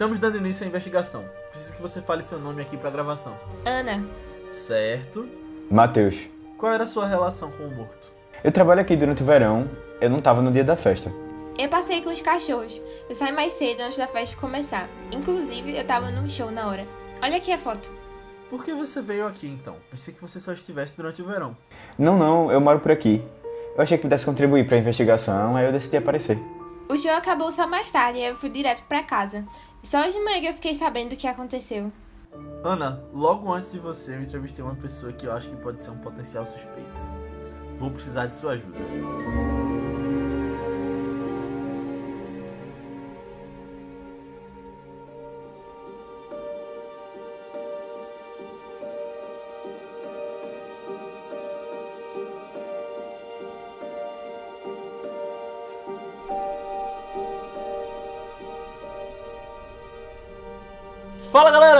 Estamos dando início à investigação. Preciso que você fale seu nome aqui pra gravação. Ana. Certo. Matheus. Qual era a sua relação com o morto? Eu trabalho aqui durante o verão, eu não tava no dia da festa. Eu passei com os cachorros. Eu saí mais cedo antes da festa começar. Inclusive, eu tava num show na hora. Olha aqui a foto. Por que você veio aqui então? Pensei que você só estivesse durante o verão. Não, não, eu moro por aqui. Eu achei que pudesse contribuir pra investigação, aí eu decidi aparecer. O show acabou só mais tarde e eu fui direto pra casa. Só hoje de manhã que eu fiquei sabendo do que aconteceu. Ana, logo antes de você, eu entrevistei uma pessoa que eu acho que pode ser um potencial suspeito. Vou precisar de sua ajuda.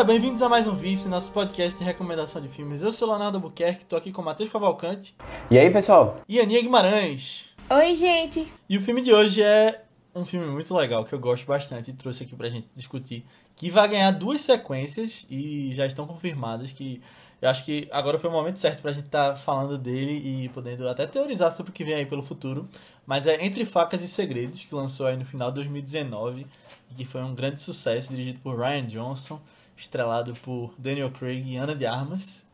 Galera, bem-vindos a mais um Vice, nosso podcast de recomendação de filmes. Eu sou Leonardo Albuquerque, tô aqui com o Matheus Cavalcante E aí, pessoal? e Aninha Guimarães. Oi, gente. E o filme de hoje é um filme muito legal, que eu gosto bastante e trouxe aqui pra gente discutir, que vai ganhar duas sequências e já estão confirmadas que eu acho que agora foi o momento certo pra gente estar falando dele e podendo até teorizar sobre o que vem aí pelo futuro. Mas é Entre Facas e Segredos, que lançou aí no final de 2019 e que foi um grande sucesso, dirigido por Ryan Johnson, estrelado por Daniel Craig e Ana de Armas.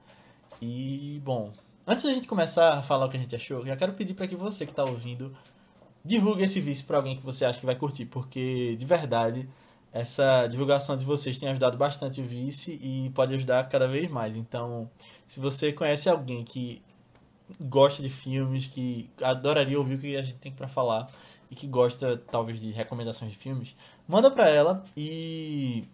E, bom, antes da gente começar a falar o que a gente achou, já quero pedir para que você que está ouvindo divulgue esse vídeo para alguém que você acha que vai curtir, porque de verdade essa divulgação de vocês tem ajudado bastante o Vice e pode ajudar cada vez mais. Então, se você conhece alguém que gosta de filmes, que adoraria ouvir o que a gente tem para falar e que gosta talvez de recomendações de filmes, manda para ela e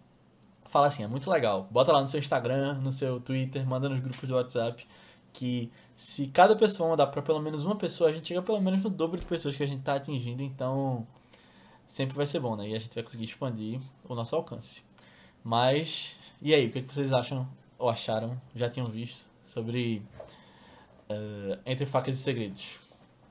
fala assim, é muito legal. Bota lá no seu Instagram, no seu Twitter, manda nos grupos do WhatsApp que se cada pessoa mandar para pelo menos uma pessoa, a gente chega pelo menos no dobro de pessoas que a gente tá atingindo, então sempre vai ser bom, né? E a gente vai conseguir expandir o nosso alcance. Mas, e aí, o que, é que vocês acham ou acharam, já tinham visto, sobre eh, Entre Facas e Segredos?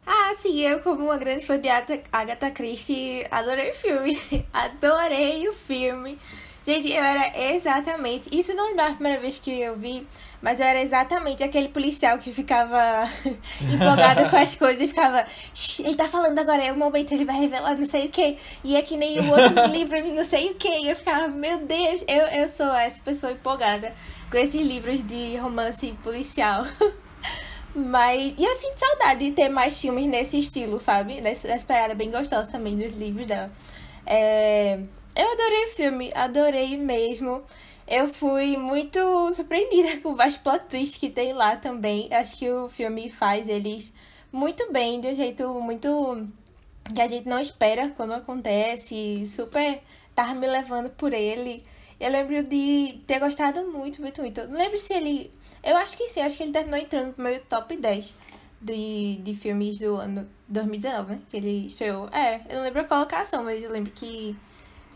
Ah, sim, eu como uma grande fã de Agatha Christie, adorei o filme. adorei o filme. Gente, eu era exatamente. Isso não lembro a primeira vez que eu vi, mas eu era exatamente aquele policial que ficava empolgado com as coisas e ficava. "Shh, ele tá falando agora, é o momento, ele vai revelar não sei o que. E é que nem o outro livro, não sei o que. E eu ficava, meu Deus, eu, eu sou essa pessoa empolgada com esses livros de romance policial. Mas. E eu sinto saudade de ter mais filmes nesse estilo, sabe? Nessa, nessa pegada bem gostosa também dos livros dela. É, Eu adorei o filme, adorei mesmo. Eu fui muito surpreendida com vários plot twists que tem lá também. Acho que o filme faz eles muito bem, de um jeito muito que a gente não espera quando acontece. Super tava me levando por ele. Eu lembro de ter gostado muito, muito, muito. Não lembro se ele. Eu acho que sim, acho que ele terminou entrando no meu top 10 de, de filmes do ano 2019, né? Que ele estreou. É, eu não lembro a colocação, mas eu lembro que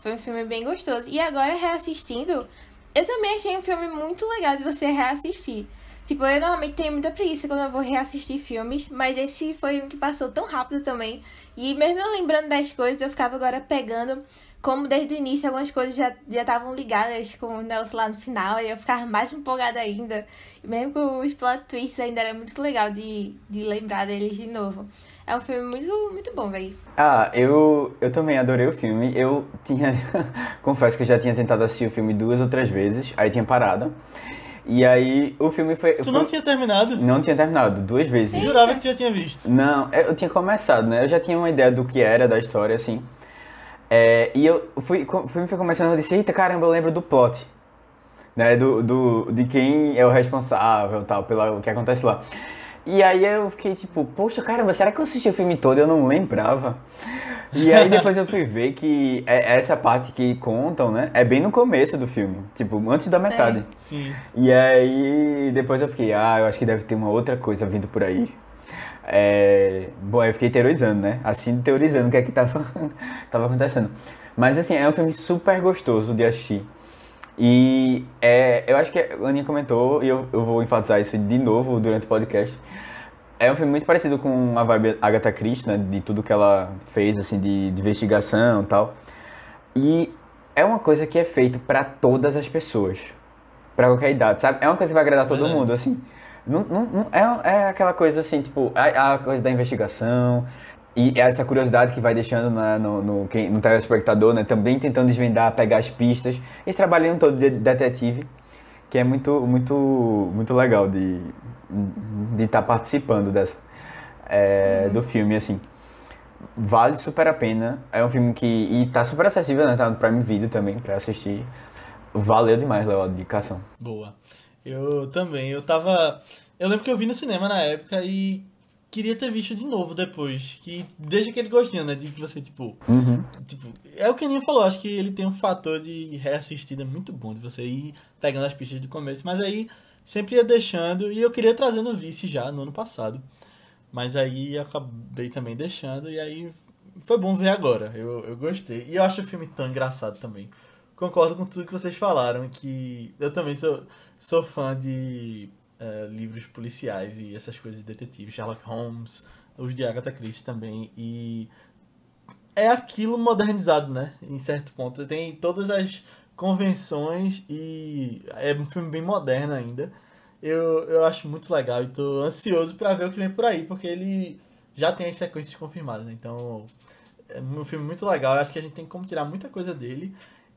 foi um filme bem gostoso. E agora, reassistindo, eu também achei um filme muito legal de você reassistir. Tipo, eu normalmente tenho muita preguiça quando eu vou reassistir filmes, mas esse foi um que passou tão rápido também. E mesmo eu lembrando das coisas, eu ficava agora pegando, como desde o início algumas coisas já estavam ligadas com o Nelson lá no final, e eu ficava mais empolgada ainda. E mesmo com os plot twists ainda era muito legal de, de lembrar deles de novo. É um filme muito, muito bom, velho. Ah, eu, eu também adorei o filme. Eu tinha. Confesso que eu já tinha tentado assistir o filme duas ou três vezes, aí tinha parado. E aí o filme foi. Tu foi- não tinha terminado? não tinha terminado, duas vezes. Eu jurava que tu já tinha visto. Não, eu tinha começado, né? Eu já tinha uma ideia do que era, da história, assim. É, e eu fui, o filme foi começando, eu disse, eita caramba, eu lembro do plot. Né? Do, do, de quem é o responsável tal, pelo que acontece lá. E aí eu fiquei tipo, poxa caramba, será que eu assisti o filme todo e eu não lembrava? E aí depois eu fui ver que é- essa parte que contam, né? É bem no começo do filme. Tipo, antes da metade. Sim. E aí depois eu fiquei, ah, eu acho que deve ter uma outra coisa vindo por aí. É... Bom, eu fiquei teorizando, né? Assim, teorizando o que é que tava, tava acontecendo. Mas assim, é um filme super gostoso de assistir. E é, eu acho que a Aninha comentou, e eu, eu vou enfatizar isso de novo durante o podcast. É um filme muito parecido com a vibe Agatha Christie, né? De tudo que ela fez, assim, de, de investigação e tal. E é uma coisa que é feito para todas as pessoas. Pra qualquer idade, sabe? É uma coisa que vai agradar todo mundo, assim. Não, não, não- é, é aquela coisa assim, tipo, a, a coisa da investigação e essa curiosidade que vai deixando na- no, no, quem- no telespectador, né? Também tentando desvendar, pegar as pistas. Esse trabalhinho todo de detetive, que é muito, muito, muito legal de de estar participando dessa, é, do filme, assim. Vale super a pena. É um filme que. E tá super acessível, né? Tá no Prime Video também pra assistir. Valeu demais, Léo, a dedicação. Boa. Eu também. Eu tava. Eu lembro que eu vi no cinema na época e queria ter visto de novo depois. Que deixa aquele gostinho, né? De que você, tipo. Uhum. Tipo, é o que o Ninho falou, acho que ele tem um fator de reassistida muito bom, de você ir pegando as pistas do começo, mas aí sempre ia deixando, e eu queria trazer no vice já no ano passado. Mas aí acabei também deixando, e aí foi bom ver agora. Eu, eu gostei. E eu acho o filme tão engraçado também. Concordo com tudo que vocês falaram, que eu também sou, sou fã de eh, livros policiais e essas coisas de detetive, Sherlock Holmes, os de Agatha Christie também, e é aquilo modernizado, né? Em certo ponto. Tem todas as convenções e é um filme bem moderno ainda. Eu, eu acho muito legal e tô ansioso pra ver o que vem por aí, porque ele já tem as sequências confirmadas, né? Então, é um filme muito legal. Eu acho que a gente tem como tirar muita coisa dele.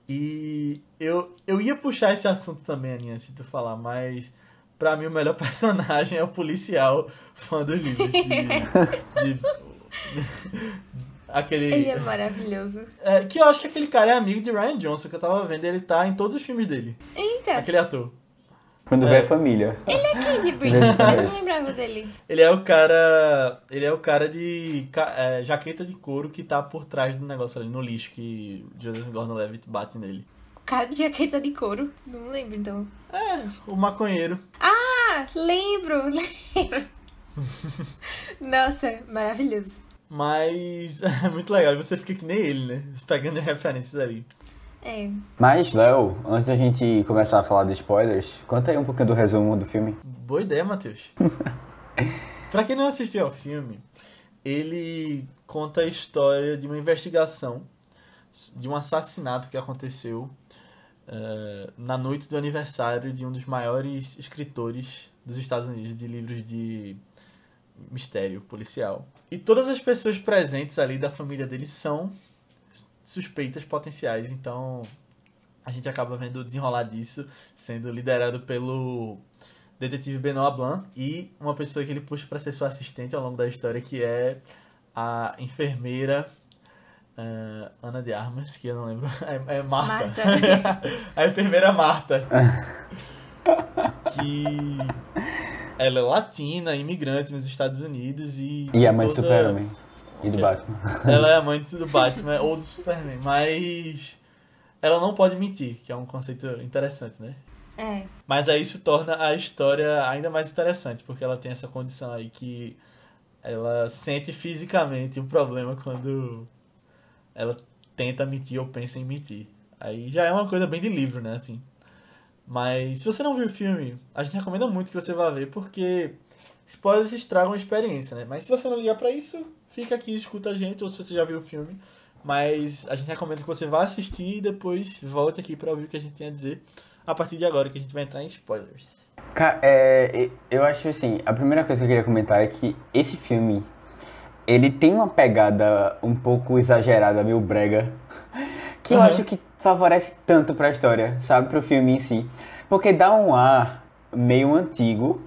E eu, eu ia puxar esse assunto também, Aninha, se tu falar, mas pra mim o melhor personagem é o policial fã dos livros. De, de- aquele. Ele é maravilhoso. É, que eu acho que aquele cara é amigo de Ryan Johnson, que eu tava vendo, ele tá em todos os filmes dele. Eita, Aquele ator. Quando É. vê família. ele é quem de Bridge? Eu não lembrava dele. Ele é o cara. Ele é o cara de é, jaqueta de couro que tá por trás do negócio ali, no lixo, que Joseph Gordon-Levitt bate nele. Cara de jaqueta de couro. Não lembro, então. É, o maconheiro. Ah, lembro, lembro. Nossa, maravilhoso. Mas é muito legal, e você fica que nem ele, né? Pegando as referências ali. É. Mas, Léo, antes da gente começar a falar de spoilers, conta aí um pouquinho do resumo do filme. Boa ideia, Matheus. pra quem não assistiu ao filme, ele conta a história de uma investigação de um assassinato que aconteceu eh, na noite do aniversário de um dos maiores escritores dos Estados Unidos de livros de mistério policial. E todas as pessoas presentes ali da família dele são suspeitas potenciais, então a gente acaba vendo o desenrolar disso sendo liderado pelo detetive Benoit Blanc e uma pessoa que ele puxa para ser sua assistente ao longo da história, que é a enfermeira eh, Ana de Armas, que eu não lembro, é, é Marta. Marta. a enfermeira Marta. que ela é latina, imigrante nos Estados Unidos e. E a mãe do toda- Super-Homem. E do. Batman. Ela é a mãe do Batman ou do Superman, mas ela não pode mentir, que é um conceito interessante, né? É. Mas aí isso torna a história ainda mais interessante, porque ela tem essa condição aí que ela sente fisicamente um problema quando ela tenta mentir ou pensa em mentir. Aí já é uma coisa bem de livro, né, assim. Mas se você não viu o filme, a gente recomenda muito que você vá ver, porque spoilers estragam a experiência, né? Mas se você não ligar pra isso, fica aqui, escuta a gente, ou se você já viu o filme. Mas a gente recomenda que você vá assistir e depois volte aqui pra ouvir o que a gente tem a dizer a partir de agora, que a gente vai entrar em spoilers. Ca- é, eu acho assim, a primeira coisa que eu queria comentar é que esse filme, ele tem uma pegada um pouco exagerada, meio brega, que eu Uhum. acho que favorece tanto pra história, sabe, pro filme em si. Porque dá um ar meio antigo,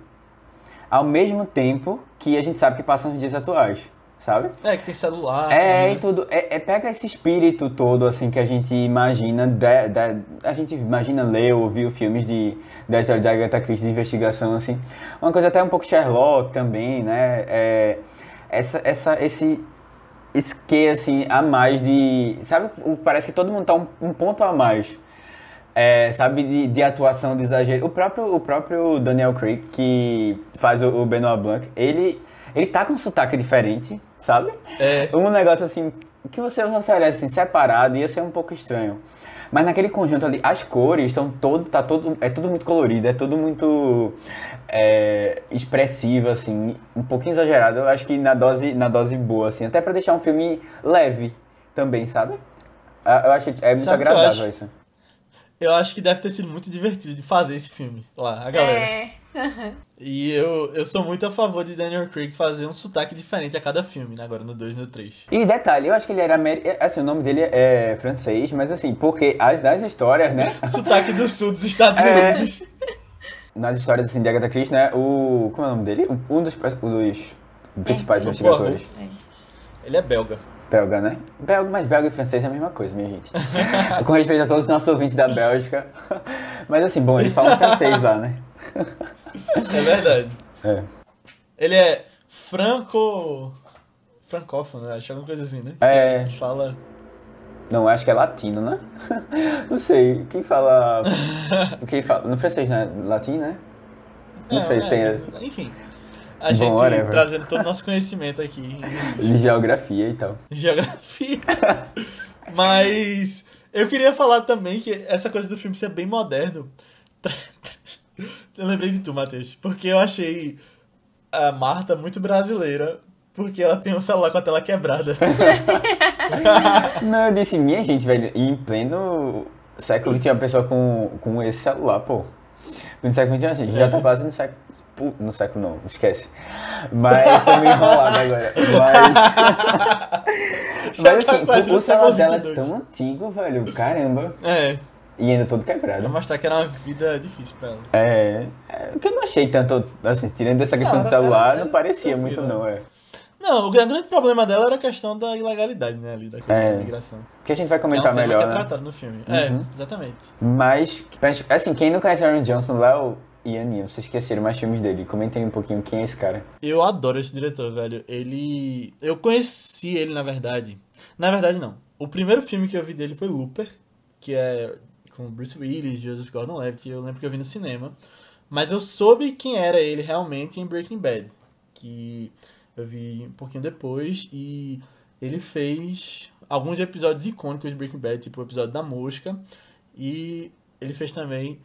ao mesmo tempo que a gente sabe que passa nos dias atuais, sabe? É, que tem celular. É, né? e tudo. É, é- pega esse espírito todo, assim, que a gente imagina. Da, da- a gente imagina ler ou ouvir filmes de, da história da Agatha Christie de investigação, assim. Uma coisa até um pouco Sherlock também, né? É, essa, essa, esse. Esse que, assim, a mais de. Sabe? Parece que todo mundo tá um, um ponto a mais. É, sabe, de, de atuação, de exagero. O próprio, o próprio Daniel Craig, que faz o, o Benoit Blanc, ele, ele tá com um sotaque diferente, sabe? É. Um negócio assim, que você, você olhasse assim, separado, ia ser um pouco estranho. Mas naquele conjunto ali, as cores estão todo, tá todo, é tudo muito colorido, é tudo muito é, expressivo, assim, um pouquinho exagerado. Eu acho que na dose, na dose boa, assim, até pra deixar um filme leve também, sabe? Ah, Eu acho que é muito Sabe eu agradável acho? isso. Eu acho que deve ter sido muito divertido de fazer esse filme lá, a galera. É. E eu, eu sou muito a favor de Daniel Craig fazer um sotaque diferente a cada filme, né? Agora no 2 e no 3. E detalhe, eu acho que ele era ameri... assim, o nome dele é francês, mas assim, porque as das histórias, né? Sotaque do sul dos Estados É. Unidos. Nas histórias assim de Agatha Christie, né? O como é o nome dele? Um dos, um dos principais É, investigadores. Ele é belga. Belga, né? Belga, mas belga e francês é a mesma coisa, minha gente. Com respeito a todos os nossos ouvintes da Bélgica. Mas assim, bom, eles falam francês lá, né? É verdade. É. Ele é franco. francófono, né? acho alguma coisa assim, né? É. Que Fala. Não, acho que é latino, né? Não sei. Quem fala. Quem fala. No francês, né? Latino, né? Não É, sei se é, tem. Enfim. A Bom, gente whatever. trazendo todo o nosso conhecimento aqui De geografia e tal. geografia. Mas eu queria falar também que essa coisa do filme ser bem moderno. Eu lembrei de tu, Matheus. Porque eu achei a Marta muito brasileira. Porque ela tem um celular com a tela quebrada. Não, eu disse, minha gente, velho, e em pleno século tinha uma pessoa com, com esse celular, pô. No século XXI, assim, já tá quase no século. No século não, esquece. Mas tô meio enrolado agora. Mas. Mas tá assim, quase o, o celular dela é 22. tão antigo, velho. Caramba. É, E ainda todo pra quebrado. mostrar que era uma vida difícil pra ela. É. é, O que eu não achei tanto, assim, tirando essa questão Não, do era- celular, era não parecia muito, não, é. Não, o grande problema dela era a questão da ilegalidade, né? Ali, da É. da imigração. Que a gente vai É um comentar melhor, que é né? tratado no filme. Uhum. É, exatamente. Mas, mas, assim, quem não conhece Aaron Johnson, Léo e Aninha, vocês esqueceram mais filmes dele. Comentem um pouquinho quem é esse cara. Eu adoro esse diretor, velho. Ele. Eu conheci ele, na verdade. Na verdade, não. O primeiro filme que eu vi dele foi Looper, que é com Bruce Willis, Joseph Gordon-Levitt. Eu lembro que eu vi no cinema. Mas eu soube quem era ele realmente em Breaking Bad, que eu vi um pouquinho depois e ele fez alguns episódios icônicos de Breaking Bad, tipo o episódio da mosca, e ele fez também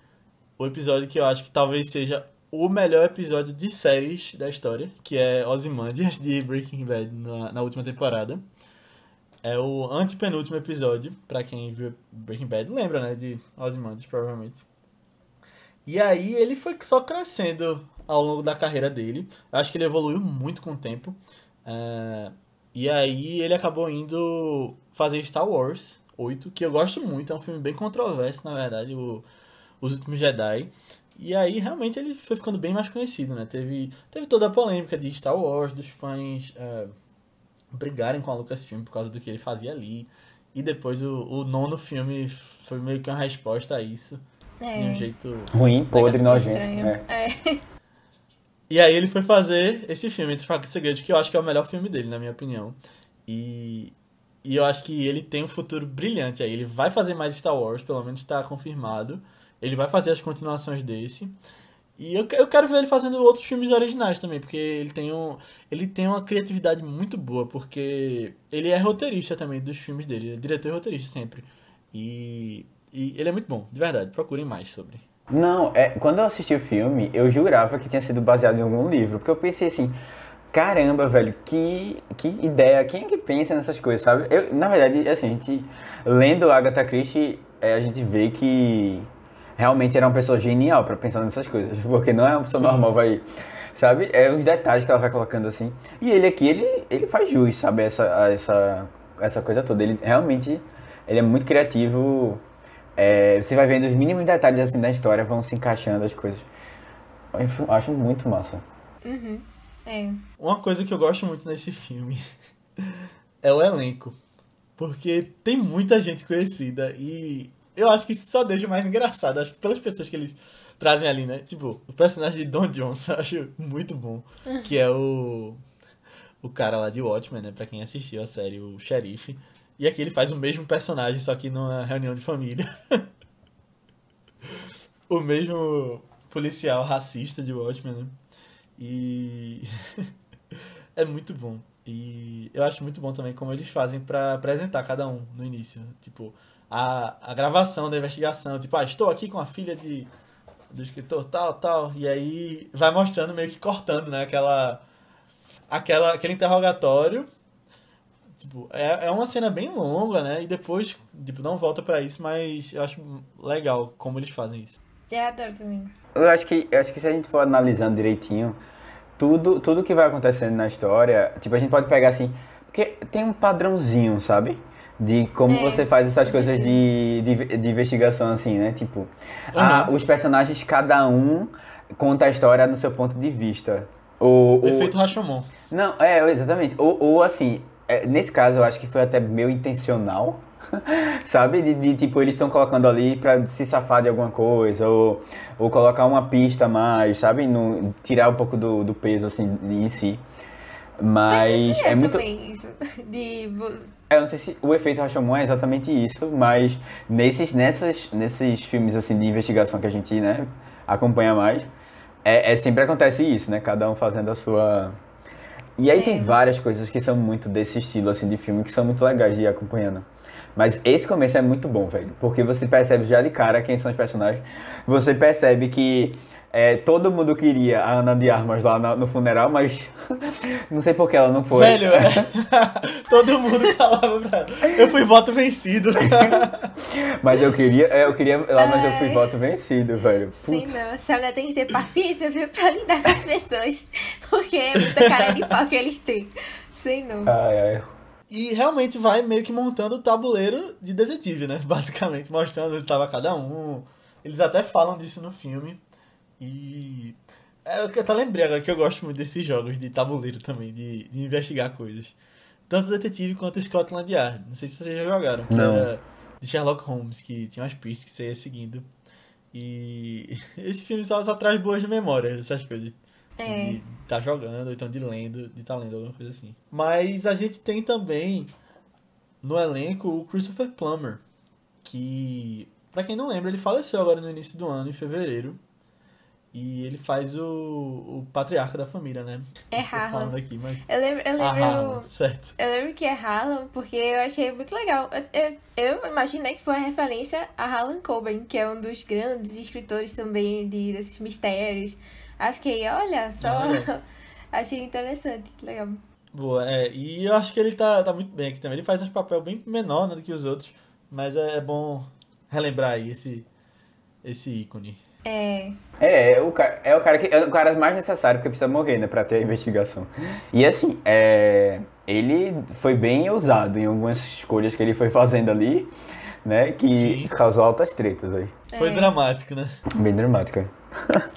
o episódio que eu acho que talvez seja o melhor episódio de séries da história, que é Ozymandias de Breaking Bad na, na última temporada. É o antepenúltimo episódio, pra quem viu Breaking Bad, lembra, né, de Ozymandias, provavelmente. E aí ele foi só crescendo ao longo da carreira dele. Eu acho que ele evoluiu muito com o tempo. É, E aí ele acabou indo fazer Star Wars 8, que eu gosto muito, é um filme bem controverso, na verdade, o Os Últimos Jedi. E aí realmente ele foi ficando bem mais conhecido, né? Teve, teve toda a polêmica de Star Wars, dos fãs é, brigarem com a Lucasfilm por causa do que ele fazia ali. E depois o, o nono filme foi meio que uma resposta a isso. De um É. jeito Ruim, podre, nojento. Estranho. É. É. E aí ele foi fazer esse filme, Entre Facas e Segredos, que eu acho que é o melhor filme dele, na minha opinião. E, e eu acho que ele tem um futuro brilhante aí. Ele vai fazer mais Star Wars, pelo menos está confirmado. Ele vai fazer as continuações desse. E eu, eu quero ver ele fazendo outros filmes originais também, porque ele tem, um, ele tem uma criatividade muito boa, porque ele é roteirista também dos filmes dele. Ele é diretor e roteirista sempre. E, e ele é muito bom, de verdade. Procurem mais sobre. Não, é, quando eu assisti o filme, eu jurava que tinha sido baseado em algum livro, porque eu pensei assim, caramba, velho, que, que ideia, quem é que pensa nessas coisas, sabe? Eu, na verdade, assim, a gente, lendo Agatha Christie, é, a gente vê que realmente era uma pessoa genial pra pensar nessas coisas, porque não é uma pessoa normal, vai, sabe? É os detalhes que ela vai colocando assim. E ele aqui, ele, ele faz jus, sabe, essa, essa, essa coisa toda. Ele realmente, ele é muito criativo, é, você vai vendo os mínimos detalhes assim da história, vão se encaixando as coisas. Eu acho- muito massa. Uhum. É. Uma coisa que eu gosto muito nesse filme é o elenco. Porque tem muita gente conhecida e eu acho que isso só deixa mais engraçado. Acho que pelas pessoas que eles trazem ali, né? Tipo, o personagem de Don Johnson eu acho muito bom. Que é o. O cara lá de Watchmen, né? Pra quem assistiu a série, o xerife. E aqui ele faz o mesmo personagem, só que numa reunião de família. o mesmo policial racista de Watchmen, né? E é muito bom. E eu acho muito bom também como eles fazem pra apresentar cada um no início. Tipo, a, a gravação da investigação. Tipo, ah, estou aqui com a filha de, do escritor tal, tal. E aí vai mostrando meio que cortando, né? Aquela, aquela, aquele interrogatório. Tipo, é, é uma cena bem longa, né? E depois, tipo, não volta pra isso, mas eu acho legal como eles fazem isso. Eu adoro também. Eu acho que, eu acho que se a gente for analisando direitinho, tudo, tudo que vai acontecendo na história, tipo, a gente pode pegar assim, porque tem um padrãozinho, sabe? De como É, você faz essas coisas de, de, de investigação, assim, né? Tipo, ah, os personagens, cada um conta a história no seu ponto de vista. O, O efeito Rashomon. Não, é, exatamente. Ou, ou assim, é, nesse caso eu acho que foi até meio intencional, sabe? De, de, tipo, eles estão colocando ali pra se safar de alguma coisa, ou, ou colocar uma pista a mais, sabe? No, tirar um pouco do, do peso, assim, em si. Mas sempre é muito. também isso. De. Eu não sei se o efeito Rashomon é exatamente isso, mas nesses, nessas, nesses filmes assim de investigação que a gente né, acompanha mais, é, é- sempre acontece isso, né? Cada um fazendo a sua. E aí É. tem várias coisas que são muito desse estilo assim de filme que são muito legais de ir acompanhando. Mas esse começo é muito bom, velho, porque você percebe já de cara quem são os personagens. Você percebe que é, todo mundo queria a Ana de Armas lá na- no funeral, mas não sei por que ela não foi. Velho, é. todo mundo falava pra ela. Eu fui voto vencido. Mas eu queria, é, eu queria lá, mas eu fui voto vencido, velho. Sim, Putz. não. Essa mulher tem que ter paciência, viu? Pra lidar com as pessoas. Porque é muita cara de pau que eles têm. Sei não. Ai, ai. E realmente vai meio que montando o tabuleiro de detetive, né? Basicamente, mostrando onde tava cada um. Eles até falam disso no filme. E. É, eu até lembrei agora que eu gosto muito desses jogos de tabuleiro também, de, de investigar coisas. Tanto detetive quanto Scotland Yard. Não sei se vocês já jogaram. Que Não. era de Sherlock Holmes, que tinha umas pistas que você ia seguindo. E esse filme só, só traz boas memórias dessas coisas. Assim, É. De estar jogando, ou então de lendo, de estar lendo alguma coisa assim. Mas a gente tem também no elenco o Christopher Plummer, que, pra quem não lembra, ele faleceu agora no início do ano, em fevereiro. E ele faz o, o patriarca da família, né? É Harlan. aqui, mas... Eu lembro, eu Ah, lembro, Harlan, certo. eu lembro que é Harlan porque eu achei muito legal. Eu, eu, eu imaginei que foi uma referência a Harlan Coben, que é um dos grandes escritores também de, desses mistérios. Aí fiquei, olha só. Ah, legal. achei interessante, legal. Boa, é. E eu acho que ele tá, tá muito bem aqui também. Ele faz um papel bem menor né, do que os outros, mas é, é bom relembrar aí esse, esse ícone. É. É, é o, ca- é o cara que é o cara mais necessário porque precisa morrer, né, pra ter a investigação. E assim, é, ele foi bem ousado em algumas escolhas que ele foi fazendo ali, né, que Sim. causou altas tretas aí. Foi É. dramático, né? Bem dramática.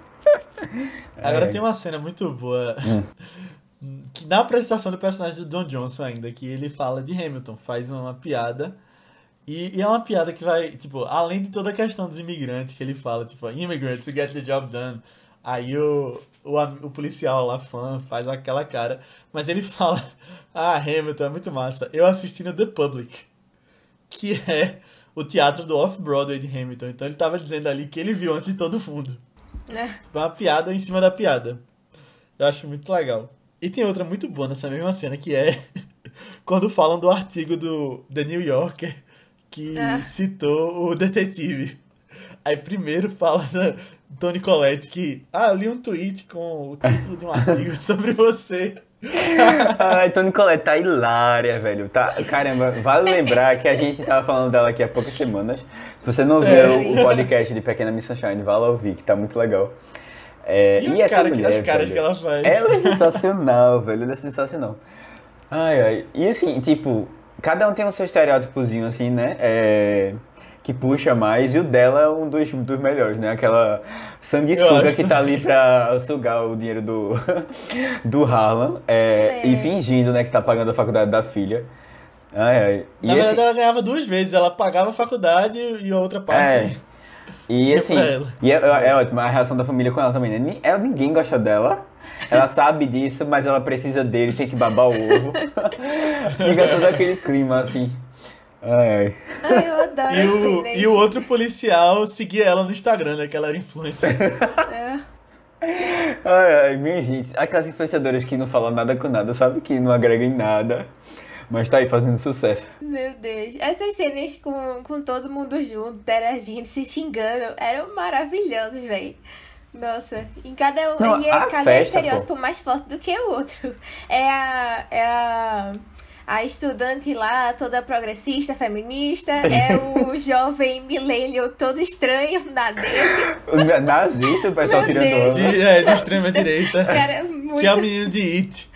Agora É. tem uma cena muito boa. Que na apresentação do personagem do Don Johnson ainda, que ele fala de Hamilton, faz uma piada. E, e é uma piada que vai, tipo, além de toda a questão dos imigrantes que ele fala, tipo, immigrants to get the job done. Aí o, o, o policial lá, fã, faz aquela cara. Mas ele fala, ah, Hamilton é muito massa. Eu assisti no The Public, que é o teatro do Off-Broadway de Hamilton. Então ele tava dizendo ali que ele viu antes de todo mundo. Né? Uma piada em cima da piada. Eu acho muito legal. E tem outra muito boa nessa mesma cena, que é quando falam do artigo do The New Yorker que Ah. citou o detetive. Aí primeiro fala da Tony Collette que, ah, eu li um tweet com o título de um artigo sobre você. Ai, Tony Colette tá hilária, velho. Tá, caramba, vale lembrar que a gente tava falando dela aqui há poucas semanas. Se você não viu É. o, podcast de Pequena Miss Sunshine, vá lá ouvir, que tá muito legal. É, E, e a essa cara, que- mulher, as caras velho, que ela faz. Ela é sensacional, velho. Ela é sensacional. Ai, ai. E assim, tipo, cada um tem o seu estereótipozinho, assim, né? É, que puxa mais. E o dela é um dos, dos melhores, né? Aquela sanguessuga que tá ali pra sugar o dinheiro do, do Harlan. é, É. E fingindo, né, que tá pagando a faculdade da filha. Ai, ai. E Na esse- verdade, ela ganhava duas vezes. Ela pagava a faculdade e a outra parte. É. E assim, e é, é, é ótimo a reação da família com ela também, né? Ela, ninguém gosta dela. Ela sabe disso, mas ela precisa deles, tem que babar o ovo. Fica todo aquele clima assim. Ai, ai. Ai, eu adoro E assim, o, né? e o outro policial seguia ela no Instagram, né? Que ela era influencer. É. Ai, ai, minha gente. Aquelas influenciadoras que não falam nada com nada, sabe? Que não agregam em nada. Mas tá aí fazendo sucesso. Meu Deus. Essas cenas com, com todo mundo junto, interagindo, se xingando, eram maravilhosas, velho. Nossa, em cada um. Não, e é a cada festa, estereótipo mais forte do que o outro. É a. É a. a estudante lá, toda progressista, feminista, é o jovem milênio todo estranho na dele. O Nazista, o pessoal Meu tirando. De, é, de extrema direita. Cara, muito. Que é o menino de It.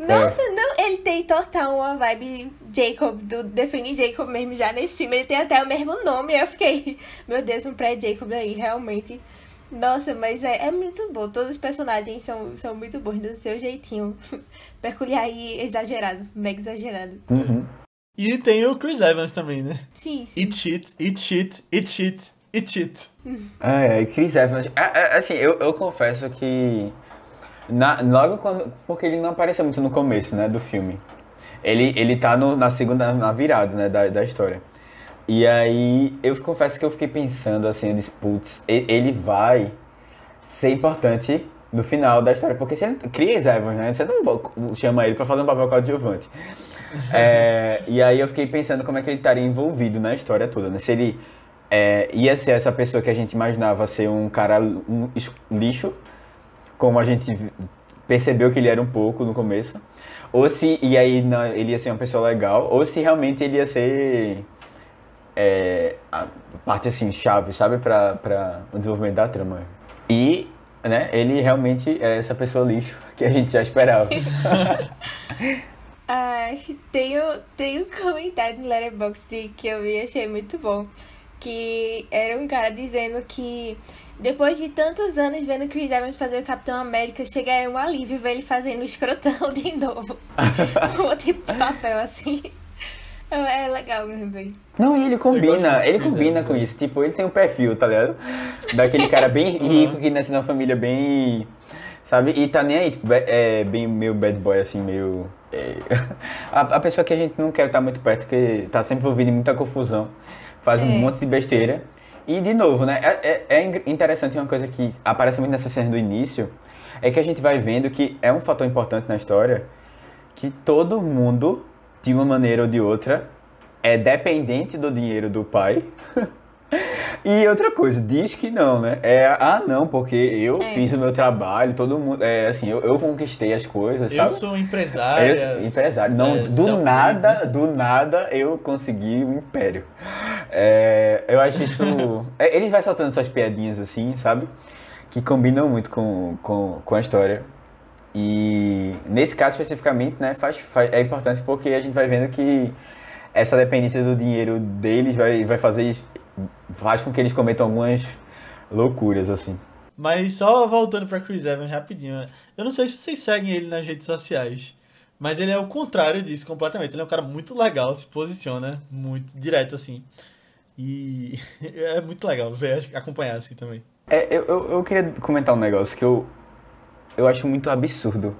Nossa, não, ele tem total uma vibe Jacob, do Define Jacob mesmo já nesse filme. Ele tem até o mesmo nome. Eu fiquei, meu Deus, um pré-Jacob aí, realmente. Nossa, mas é, é muito bom. Todos os personagens são, são muito bons do seu jeitinho. Peculiar e exagerado, mega exagerado. Uhum. E tem o Chris Evans também, né? Sim, sim. Eat shit, eat shit, eat shit, eat shit. Ai, ai, Chris Evans. Ah, ah, Assim, eu, eu confesso que. Na, logo quando. Porque ele não apareceu muito no começo, né, do filme. Ele, ele tá no, na segunda, na virada, né, da, da história. E aí, eu confesso que eu fiquei pensando, assim, eu disse, putz, ele vai ser importante no final da história. Porque você Chris Evans, né, você não chama ele pra fazer um papel coadjuvante. É, e aí eu fiquei pensando como é que ele estaria envolvido na história toda, né? Se ele é, ia ser essa pessoa que a gente imaginava ser um cara um lixo, como a gente percebeu que ele era um pouco no começo, ou se e aí ele ia ser uma pessoa legal, ou se realmente ele ia ser é, a parte assim chave, sabe, para o desenvolvimento da trama. E né, ele realmente é essa pessoa lixo que a gente já esperava. Ai, tem, um- tem um comentário no Letterboxd que eu vi e achei muito bom. Que era um cara dizendo que depois de tantos anos vendo Chris Evans fazer o Capitão América, chega aí um alívio ver ele fazendo o escrotão de novo. um tipo de papel assim. É legal mesmo, velho. Não, e ele combina, ele combina com né? isso. Tipo, ele tem um perfil, tá ligado? Daquele cara bem rico que nasce numa família bem. Sabe? E tá nem aí, tipo, be- é bem meio bad boy, assim, meio. é, a, a pessoa que a gente não quer estar muito perto, porque tá sempre envolvida em muita confusão, faz um É. monte de besteira. E, de novo, né? É, é- é in- interessante uma coisa que aparece muito nessa cena do início, é que a gente vai vendo que é um fator importante na história, que todo mundo, de uma maneira ou de outra, é dependente do dinheiro do pai. e outra coisa, diz que não, né? É, ah, não, porque eu É. fiz o meu trabalho, todo mundo. É assim, eu, eu conquistei as coisas, Eu sabe? sou Eu sou empresário. Não, é, do nada, né? do nada eu consegui um império. É, eu acho isso. é, Ele vai soltando essas piadinhas assim, sabe? Que combinam muito com, com, com a história. E nesse caso especificamente, né, faz, faz- é importante porque a gente vai vendo que essa dependência do dinheiro deles vai, vai fazer faz com que eles cometam algumas loucuras, assim. Mas só voltando pra Chris Evans rapidinho. né? Eu não sei se vocês seguem ele nas redes sociais. Mas ele é o contrário disso completamente. Ele é um cara muito legal, se posiciona muito direto assim. E é muito legal ver, acompanhar assim também. É, eu, eu, eu queria comentar um negócio que eu, eu acho muito absurdo.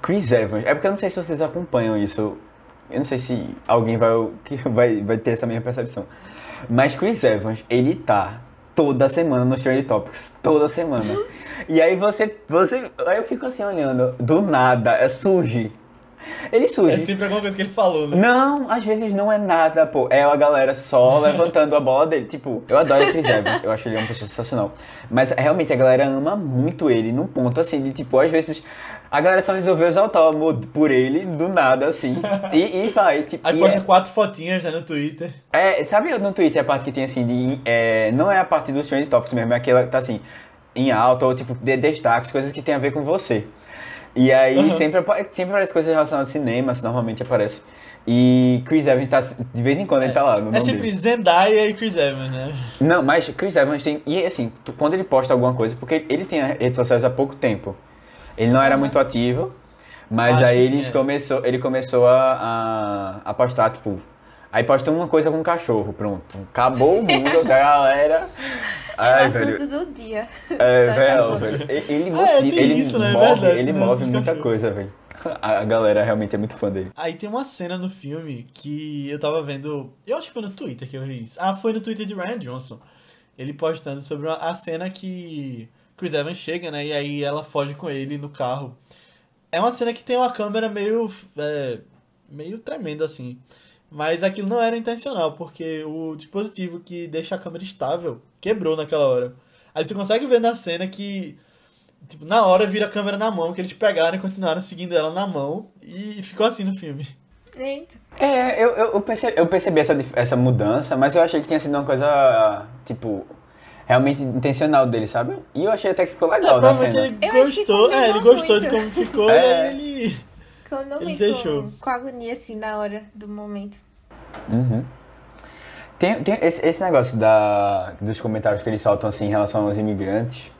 Chris Evans, é porque eu não sei se vocês acompanham isso. Eu não sei se alguém vai, vai, vai ter essa mesma percepção. Mas Chris Evans, ele tá toda semana no Trending Topics. Toda semana. E aí você, você. Aí eu fico assim olhando. Do nada, é, surge. Ele surge. É sempre alguma coisa que ele falou, né? Não, às vezes não é nada, pô. É a galera só levantando a bola dele. Tipo, eu adoro o Chris Evans, eu acho ele uma pessoa sensacional. Mas realmente a galera ama muito ele, num ponto assim, de tipo, às vezes a galera só resolveu exaltar o amor por ele do nada, assim. E, e vai, tipo. Aí posta é- quatro fotinhas né, no Twitter. é, sabe no Twitter a parte que tem assim de. é, não é a parte dos trend topics mesmo, é aquela que tá assim, em alta ou tipo de destaques, coisas que tem a ver com você. E aí Uhum. sempre, sempre aparece coisas relacionadas a cinema, assim, normalmente aparece. E Chris Evans tá. De vez em quando ele tá lá no É sempre dele. Zendaya e Chris Evans, né? Não, mas Chris Evans tem. E assim, tu- quando ele posta alguma coisa, porque ele tem redes sociais há pouco tempo. Ele não era muito ativo, mas aí ele é. começou, ele começou a, a, a postar, tipo. Aí posta uma coisa com um cachorro, pronto. Acabou o mundo, galera. É o Ai, assunto velho. do dia. É, velho, velho. Ele, Ah, motiva, é, tem ele isso, né? É move, verdade, ele move esse muita cachorro. coisa, velho. A, a galera realmente é muito fã dele. Aí tem uma cena no filme que eu tava vendo. Eu acho que foi no Twitter que eu vi isso. Ah, foi no Twitter de Ryan Johnson. Ele postando sobre uma- a cena que Chris Evans chega, né? E aí ela foge com ele no carro. É uma cena que tem uma câmera meio. é, meio tremenda assim. Mas aquilo não era intencional, porque o dispositivo que deixa a câmera estável quebrou naquela hora. Aí você consegue ver na cena que. Tipo, na hora vira a câmera na mão, que eles pegaram e continuaram seguindo ela na mão. E ficou assim no filme. Eita. É, eu, eu, percebi, eu percebi essa, essa mudança, mas eu achei que tinha sido uma coisa, tipo, realmente intencional dele, sabe? E eu achei até que ficou É, legal na provavelmente cena. ele Eu acho que gostou, é, ele gostou de muito. como ficou É. e aí Combinou Ele muito deixou. com, agonia, assim, na hora do momento. Uhum. Tem, tem esse, esse negócio da, dos comentários que eles soltam assim em relação aos imigrantes.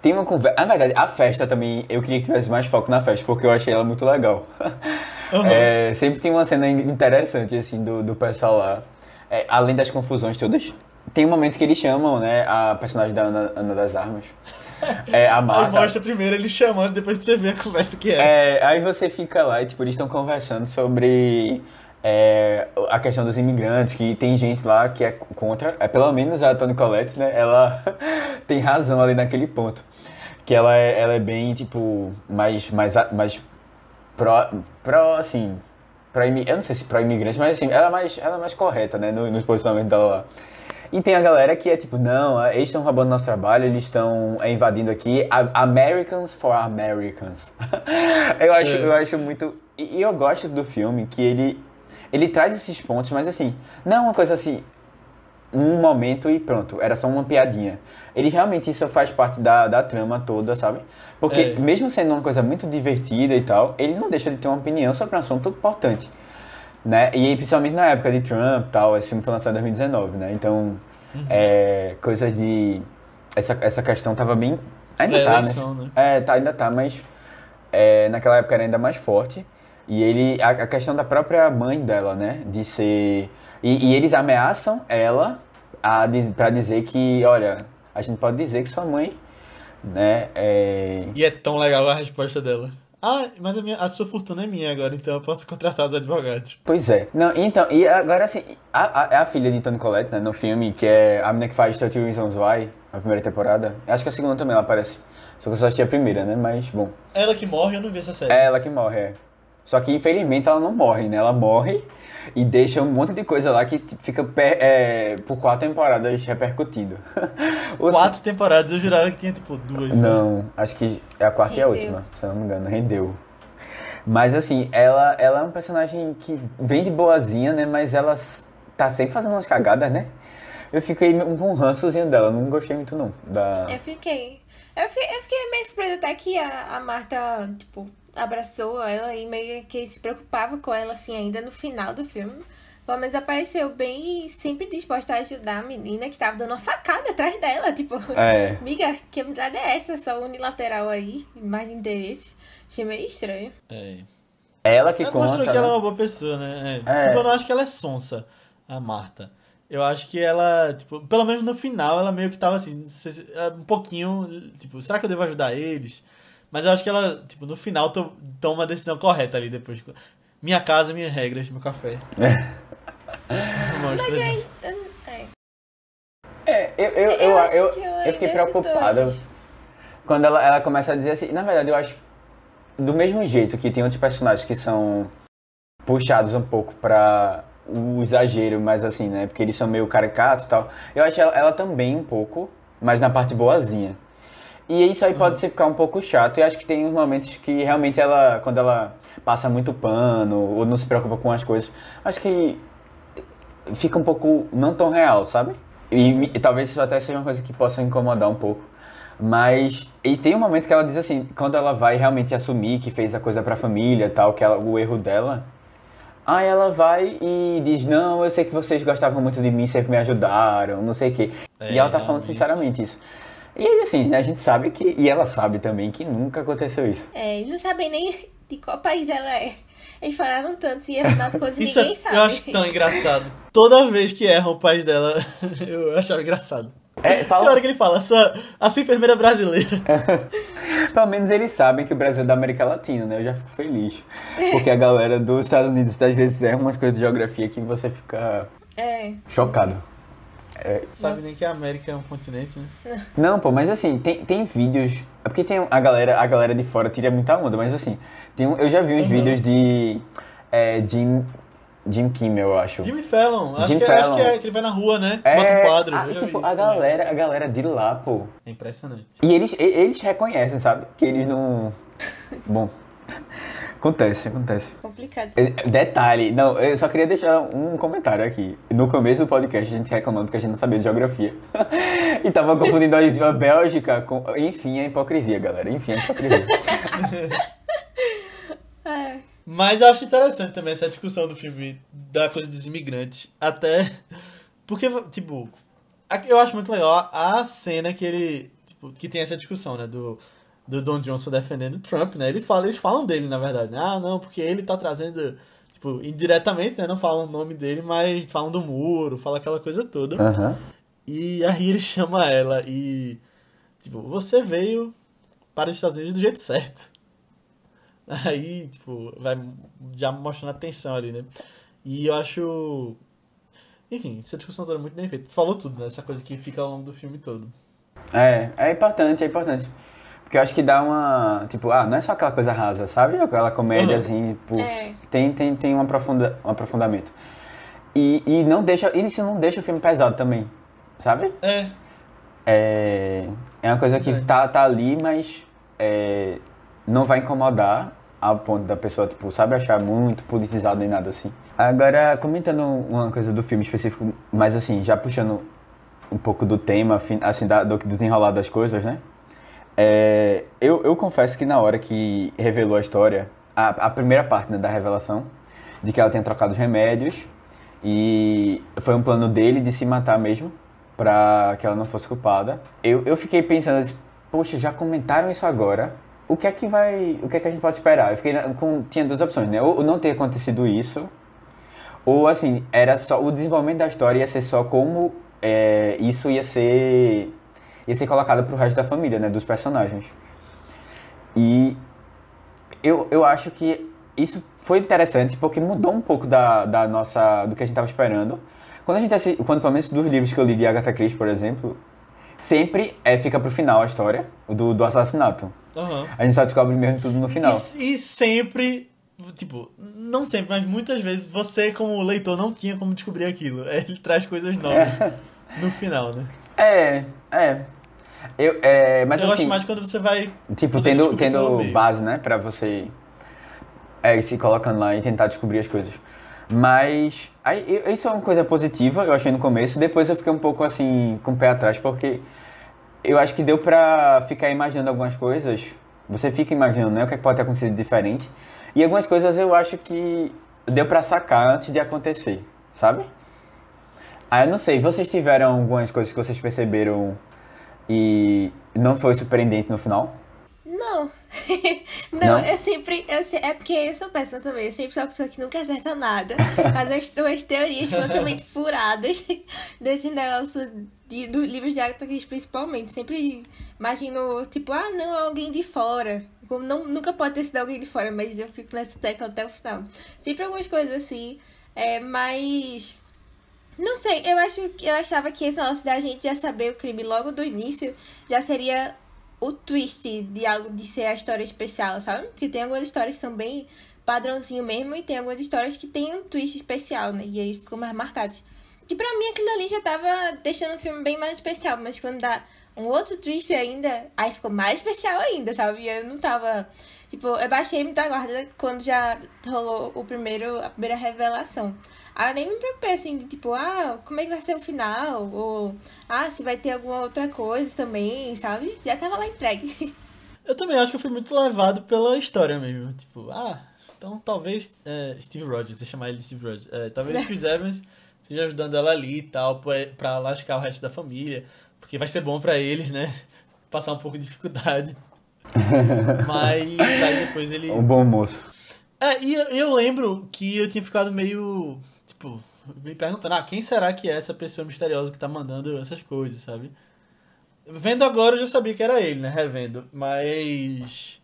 Tem uma conversa. Na verdade, a festa também, eu queria que tivesse mais foco na festa, porque eu achei ela muito legal. É, sempre tem uma cena in- interessante, assim, do, do pessoal lá. É, além das confusões todas, tem um momento que eles chamam, né, a personagem da Ana, Ana das Armas. É, a Aí Marta. mostra primeiro ele chamando, depois você vê a conversa que é. É, aí você fica lá e, tipo, eles estão conversando sobre é, a questão dos imigrantes, que tem gente lá que é contra, é, pelo menos a Toni Collette, né, ela tem razão ali naquele ponto. Que ela é, ela é bem, tipo, mais, mais, mais pró, pró assim, imi- eu não sei se pró imigrante, mas assim, ela é mais, ela é mais correta, né, no, nos posicionamentos dela lá. E tem a galera que é tipo, não, eles estão roubando nosso trabalho, eles estão é, invadindo aqui. Americans for Americans. eu, acho, É. eu acho muito. E, e eu gosto do filme que ele, ele traz esses pontos, mas assim, não é uma coisa assim, um momento e pronto, era só uma piadinha. Ele realmente isso faz parte da, da trama toda, sabe? Porque É. mesmo sendo uma coisa muito divertida e tal, ele não deixa de ter uma opinião sobre um assunto importante. Né? E principalmente na época de Trump tal, esse filme foi lançado em 2019, né? Então, é, coisas de. Essa, essa questão tava bem. Ainda tá, né? Né? É, tá, ainda tá, mas é, naquela época era ainda mais forte. E ele. A, a questão da própria mãe dela, né? De ser. E, e eles ameaçam ela a, pra dizer que, olha, a gente pode dizer que sua mãe, né? É, E é tão legal a resposta dela. Ah, mas a, minha, a sua fortuna é minha agora, então eu posso contratar os advogados. Pois é. Não, então, e agora assim, a, a, a filha de Toni Collette, né, no filme, que é a menina que faz 30 Reasons Why, a primeira temporada, acho que a segunda também ela aparece. Só que eu só assisti a primeira, né, mas, bom. Ela que morre, eu não vi essa série. É ela que morre, é. Só que, infelizmente, ela não morre, né, ela morre e deixa um monte de coisa lá que fica per- é, por quatro temporadas repercutindo. Quatro temporadas, eu jurava que tinha tipo duas. se- só. Não, acho que é a quarta e a Rendeu. última, se eu não me engano, rendeu. Mas assim, ela, ela é um personagem que vem de boazinha, né? Mas ela tá sempre fazendo umas cagadas, né? Eu fiquei com um rançozinho dela, não gostei muito não. Da... Eu fiquei. Eu fiquei, eu fiquei meio surpresa até que a, a Marta, tipo, abraçou ela e meio que se preocupava com ela, assim, ainda no final do filme. Pelo menos apareceu bem sempre disposta a ajudar a menina que tava dando uma facada atrás dela. Tipo, É. amiga, que amizade é essa? Só unilateral aí, mais interesse. Achei meio estranho. É. Ela que Ela conta. mostrou que ela é né? uma boa pessoa, né? É. É. Tipo, eu não acho que ela é sonsa, a Marta. Eu acho que ela, tipo, pelo menos no final, ela meio que tava assim, é, um pouquinho, tipo, será que eu devo ajudar eles? Mas eu acho que ela, tipo, no final to- toma uma decisão correta ali depois. Minha casa, minhas regras, meu café. Mostra. Mas aí. É. É, eu, eu, Eu eu, eu, ela eu fiquei preocupado quando ela, ela começa a dizer assim. Na verdade, eu acho do mesmo jeito que tem outros personagens que são puxados um pouco pra o exagero, mas assim, né? Porque eles são meio caricatos e tal. Eu acho ela, ela também um pouco, mas na parte boazinha. E isso aí pode ser ficar um pouco chato. E acho que tem uns momentos que realmente ela, quando ela passa muito pano ou não se preocupa com as coisas, acho que fica um pouco não tão real, sabe? E, e talvez isso até seja uma coisa que possa incomodar um pouco. Mas e tem um momento que ela diz assim, quando ela vai realmente assumir que fez a coisa pra família, tal, que ela, o erro dela, aí ela vai e diz: "Não, eu sei que vocês gostavam muito de mim, sempre me ajudaram, não sei o quê". É, e ela tá falando realmente. sinceramente isso. E aí assim, a gente sabe que e ela sabe também que nunca aconteceu isso. É, eles não sabem nem de qual país ela é. Eles falaram tanto se ia das coisas Isso ninguém é- sabe. eu acho tão engraçado. Toda vez que erram o país dela, eu achava engraçado. É, Tem fala, hora que ele fala, a sua, a sua enfermeira brasileira. Pelo menos eles sabem que o Brasil é da América Latina, né? Eu já fico feliz. Porque a galera dos Estados Unidos às vezes erra umas coisas de geografia que você fica É. chocado. Sabe nem que a América é um continente, né? Não, pô, mas assim, tem, tem vídeos. É porque tem a galera, a galera de fora tira muita onda, mas assim, tem um- eu já vi uns Uhum. vídeos de é, Jim. Jim Kimmel, eu acho. Jimmy Fallon. Acho, Jim que, acho Fallon. que é que ele vai na rua, né? É, Bota um quadro. ah, já tipo, a também. galera, a galera de lá, pô. É impressionante. E eles, e- eles reconhecem, sabe? Que eles não. Bom. Acontece, acontece. Complicado. É, Detalhe, não, eu só queria deixar um comentário aqui. No começo do podcast, a gente reclamando que a gente não sabia de geografia. e tava confundindo a Bélgica com. Enfim, a hipocrisia, galera. Enfim, a hipocrisia. É. Mas eu acho interessante também essa discussão do filme da coisa dos imigrantes. Até. Porque, tipo. Eu acho muito legal a cena que ele. Tipo, que tem essa discussão, né? Do, do Don Johnson defendendo o Trump, né? Ele fala, eles falam dele, na verdade. né? Ah, não, porque ele tá trazendo. Tipo, indiretamente, né? Não falam o nome dele, mas falam do muro, fala aquela coisa toda. E aí ele chama ela e. Tipo, você veio para os Estados Unidos do jeito certo. Aí, tipo, vai já mostrando a tensão ali, né? E eu acho. Enfim, essa discussão toda é muito bem feita. Tu falou tudo, né? Essa coisa que fica ao longo do filme todo. É, é importante, é importante. Porque eu acho que dá uma. Tipo, ah, não é só aquela coisa rasa, sabe? Aquela comédia Uhum. assim, É. tem, tem, tem um, aprofunda, um aprofundamento. E, e não deixa. e Isso não deixa o filme pesado também, sabe? É, É, é uma coisa que É. tá, tá ali, mas é, não vai incomodar ao ponto da pessoa, tipo, sabe, achar muito politizado nem nada assim. Agora, comentando uma coisa do filme específico, mas assim, já puxando um pouco do tema, assim, da, do desenrolar das coisas, né? É, eu, eu confesso que na hora que revelou a história, a, a primeira parte né, da revelação, de que ela tinha trocado os remédios, e foi um plano dele de se matar mesmo, pra que ela não fosse culpada. Eu, eu fiquei pensando, eu disse, poxa, já comentaram isso agora, o que é que vai, o que é que a gente pode esperar? Eu fiquei com, tinha duas opções, né? Ou não ter acontecido isso, ou assim, era só o desenvolvimento da história ia ser só como é, isso ia ser ia ser colocado pro resto da família, né, dos personagens. E eu, eu acho que isso foi interessante porque mudou um pouco da, da nossa do que a gente estava esperando. Quando a gente assi- quando pelo menos dos livros que eu li de Agatha Christie, por exemplo, sempre é, fica pro final a história do, do assassinato. aham. A gente só descobre mesmo tudo no final. E, e sempre, tipo, não sempre, mas muitas vezes você, como leitor, não tinha como descobrir aquilo. Ele traz coisas novas no final, né? É, é. Eu, é mas eu assim, gosto mais quando você vai. Tipo, tendo, tendo base, né, pra você é, se colocando lá e tentar descobrir as coisas. Mas aí, isso é uma coisa positiva, eu achei no começo. Depois eu fiquei um pouco assim, com o pé atrás, porque eu acho que deu pra ficar imaginando algumas coisas. Você fica imaginando, né, o que, é que pode ter acontecido diferente. E algumas coisas eu acho que deu pra sacar antes de acontecer, sabe? Ah, eu não sei, vocês tiveram algumas coisas que vocês perceberam e não foi surpreendente no final? Não. não, Não? eu sempre. Eu se- é porque eu sou péssima também. Eu sempre sou a pessoa que nunca acerta nada. Faz umas, umas teorias completamente furadas desse negócio de, dos livros de Agatha Christie, principalmente. Sempre imagino, tipo, ah, não, é alguém de fora. Como não, nunca pode ter sido alguém de fora, mas eu fico nessa tecla até o final. Sempre algumas coisas assim. É, mas. Não sei, eu acho eu achava que esse negócio da gente já saber o crime logo do início já seria o twist de algo de ser a história especial, sabe? Porque tem algumas histórias que são bem padrãozinho mesmo e tem algumas histórias que tem um twist especial, né? E aí ficou mais marcados. Que pra mim aquilo ali já tava deixando o filme bem mais especial, mas quando dá um outro twist ainda, aí ficou mais especial ainda, sabe? E eu não tava. Tipo, eu baixei muita guarda quando já rolou o primeiro, a primeira revelação. Aí eu nem me preocupei assim, de tipo, ah, como é que vai ser o final? Ou, ah, se vai ter alguma outra coisa também, sabe? Já tava lá entregue. Eu também acho que eu fui muito levado pela história mesmo. Tipo, ah, então talvez é, Steve Rogers, você chamar ele de Steve Rogers. É, talvez Chris Evans esteja ajudando ela ali e tal, pra, pra lascar o resto da família. Porque vai ser bom pra eles, né? Passar um pouco de dificuldade. Mas aí depois ele. Um bom moço. É, e eu, lembro que eu tinha ficado meio, tipo, me perguntando, ah, quem será que é essa pessoa misteriosa que tá mandando essas coisas, sabe? Vendo agora eu já sabia que era ele, né, revendo, mas...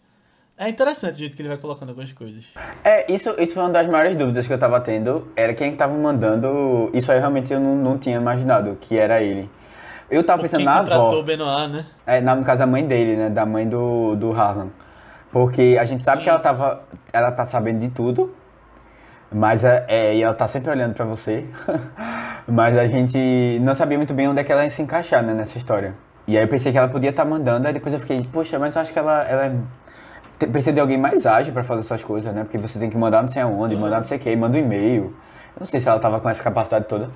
É interessante o jeito que ele vai colocando algumas coisas. É, isso, isso foi uma das maiores dúvidas que eu tava tendo. Era quem que tava mandando. Isso aí realmente eu não, não tinha imaginado que era ele. Eu tava pensando na avó. Benoit, né? É, na, no caso, a mãe dele, né? Da mãe do, do Harlan. Porque a gente sabe Sim. que ela tava. Ela tá sabendo de tudo. Mas é, é, e ela tá sempre olhando pra você. mas a gente não sabia muito bem onde é que ela ia se encaixar, né, nessa história. E aí eu pensei que ela podia estar mandando, aí depois eu fiquei, poxa, mas eu acho que ela, ela é. precisa de alguém mais ágil pra fazer essas coisas, né? Porque você tem que mandar não sei aonde, mandar não sei o que, manda um e-mail. Eu não sei se ela tava com essa capacidade toda.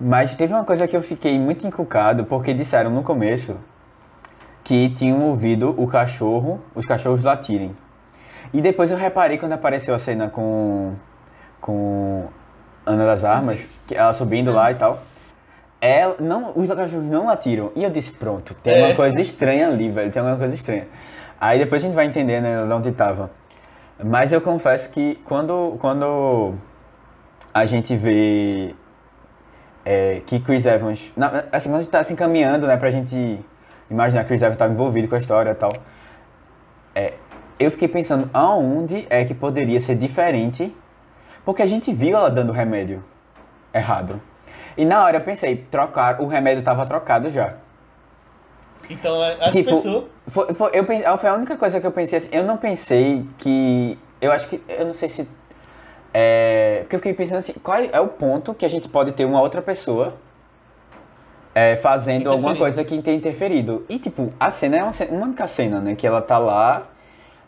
Mas teve uma coisa que eu fiquei muito encucado, porque disseram no começo que tinham ouvido o cachorro, os cachorros latirem. E depois eu reparei quando apareceu a cena com com Ana das Armas, que ela subindo lá e tal. Ela, não, os cachorros não latiram. E eu disse, pronto, tem É. uma coisa estranha ali, velho, tem alguma coisa estranha. Aí depois a gente vai entender, né, de onde tava. Mas eu confesso que quando, quando a gente vê é, que Chris Evans. Na, assim, quando a gente tá se encaminhando, né, pra gente imaginar que Chris Evans estava envolvido com a história e tal. É, eu fiquei pensando aonde é que poderia ser diferente, porque a gente viu ela dando remédio errado. E na hora eu pensei, trocar, o remédio tava trocado já. Então, é, essa Tipo, pessoa. Foi, foi, eu foi a única coisa que eu pensei assim. Eu não pensei que. Eu acho que. Eu não sei se. É, porque eu fiquei pensando assim: qual é o ponto que a gente pode ter uma outra pessoa é, fazendo alguma coisa que tenha interferido? E, tipo, a cena é uma, cena, uma única cena, né? Que ela tá lá.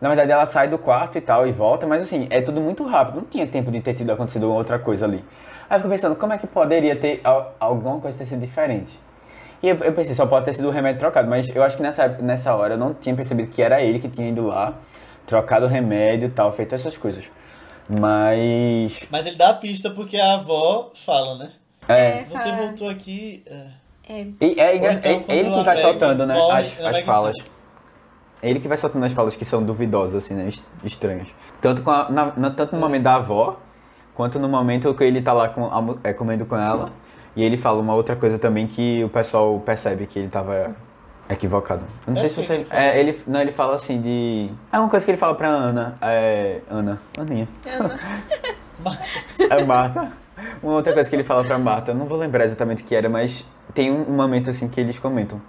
Na verdade, ela sai do quarto e tal e volta, mas assim, é tudo muito rápido. Não tinha tempo de ter tido acontecido outra coisa ali. Aí eu fico pensando: como é que poderia ter al- alguma coisa ter sido diferente? E eu, eu pensei, só pode ter sido o remédio trocado, mas eu acho que nessa, nessa hora eu não tinha percebido que era ele que tinha ido lá, trocado o remédio e tal, feito essas coisas. Mas. Mas ele dá a pista porque a avó fala, né? É. É, Você fala. voltou aqui. é, É, E é, então, é- ele que vai soltando, né? morre, as as falas. É ele que vai soltando as falas que são duvidosas, assim, né? est- Estranhas. Tanto, com a- na- na- tanto no momento da avó, quanto no momento que ele tá lá com, é, comendo com ela. E ele fala uma outra coisa também que o pessoal percebe que ele tava equivocado. Eu não É sei se você. que ele fala? É, ele, não, ele fala assim de. É uma coisa que ele fala pra Ana. É. Ana. Aninha. É Marta. Uma outra coisa que ele fala pra Marta, eu não vou lembrar exatamente o que era, mas tem um, momento assim que eles comentam.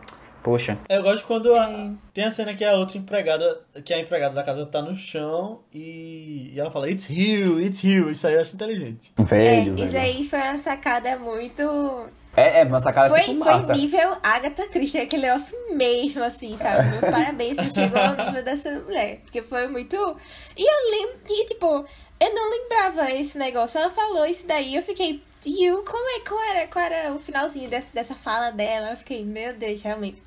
Poxa, Eu gosto quando a- tem a cena que a outra empregada, que a empregada da casa tá no chão e, e ela fala, it's you, it's you. Isso aí eu acho inteligente. é, velho, isso velho. aí foi uma sacada muito. É, é, uma sacada Foi, tipo foi Marta. nível Agatha Christie, aquele negócio mesmo, assim, sabe? Meu Parabéns, você chegou ao nível dessa mulher. Porque foi muito. E eu lembro que, tipo, eu não lembrava esse negócio. Ela falou isso daí, eu fiquei. You, como é, qual era, qual era o finalzinho dessa, dessa fala dela? Eu fiquei, meu Deus, realmente.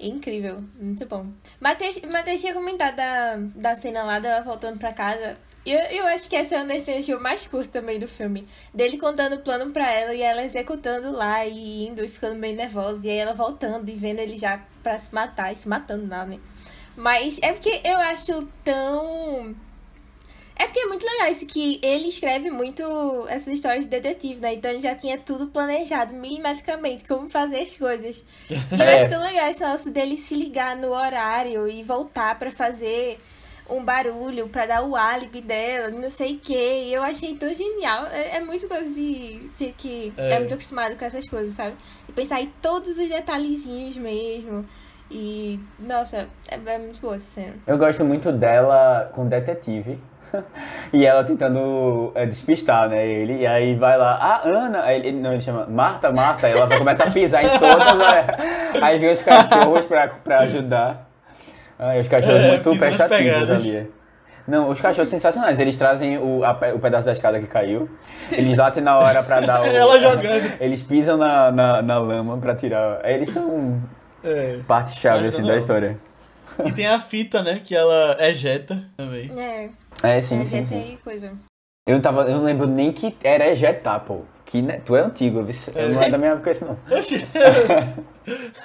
Incrível, muito bom. Matheus, Matheus tinha comentado da, da cena lá dela voltando pra casa. E Eu, eu acho que essa é que eu mais curto também do filme. Dele contando o plano pra ela e ela executando lá e indo e ficando meio nervosa. E aí ela voltando e vendo ele já pra se matar e se matando lá, né? Mas é porque eu acho tão. É porque é muito legal isso que ele escreve muito essas histórias de detetive, né? Então ele já tinha tudo planejado milimetricamente, como fazer as coisas. E eu É. acho tão legal esse negócio dele se ligar no horário e voltar pra fazer um barulho, pra dar o álibi dela, não sei o quê. E eu achei tão genial. É, é muito coisa de gente que é. É. muito acostumado com essas coisas, sabe? E pensar em todos os detalhezinhos mesmo. E, nossa, é, é muito boa essa cena. Eu gosto muito dela com detetive. E ela tentando é, despistar, né, ele, e aí vai lá, ah, Ana, aí ele, não, ele chama Marta, Marta, aí ela vai começar a pisar em todas, né? aí vem os cachorros pra, pra ajudar. Aí os cachorros É, muito prestativos ali. é. Não, os cachorros sensacionais, eles trazem o, a o pedaço da escada que caiu, eles latem na hora pra dar o... Ela jogando. Eles pisam na, na, na lama pra tirar, eles são É. parte-chave, assim, não. da história. E tem a fita, né? Que ela ejeta também. É, É, sim, a sim, sim. aí coisa. Eu, tava, eu não lembro nem que era ejetar, pô. Que, né, tu é antigo, eu, vi- eu não é da minha época isso não. Oxi.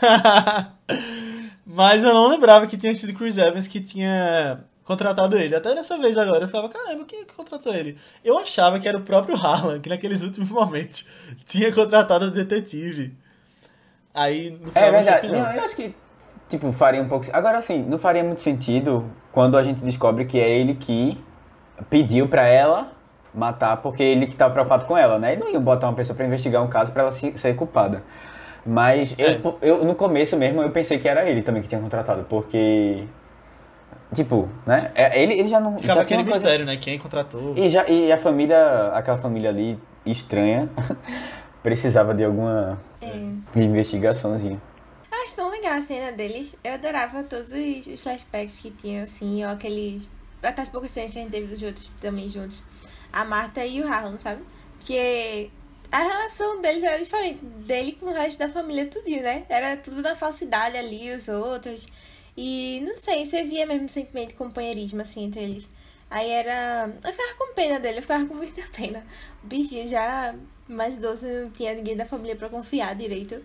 Mas eu não lembrava que tinha sido Chris Evans que tinha contratado ele. Até dessa vez agora eu ficava, caramba, quem é que contratou ele? Eu achava que era o próprio Harlan, que naqueles últimos momentos tinha contratado o detetive. Aí no final É eu achei verdade. não. Não, eu acho que, tipo, faria um pouco... Agora, assim, não faria muito sentido quando a gente descobre que é ele que pediu pra ela matar porque ele que tava preocupado com ela, né? Ele não ia botar uma pessoa pra investigar um caso pra ela se- ser culpada. Mas eu, É. eu, no começo mesmo, eu pensei que era ele também que tinha contratado, porque... Tipo, né? É, Ele, ele já não... Ficava já tinha aquele coisa... mistério, né? Quem contratou. E, já, e a família, aquela família ali estranha, precisava de alguma É. investigaçãozinha. Eu acho tão legal a cena deles. Eu adorava todos os flashbacks que tinham, assim, ou aqueles. Aquelas poucas cenas que a gente teve dos outros também juntos. A Marta e o Harlan, sabe? Porque a relação deles era diferente. Dele com o resto da família, tudinho, né? Era tudo na falsidade ali, os outros. E não sei, você via mesmo sentimento de companheirismo, assim, entre eles. Aí era. Eu ficava com pena dele, eu ficava com muita pena. O bichinho já mais idoso, não tinha ninguém da família pra confiar direito.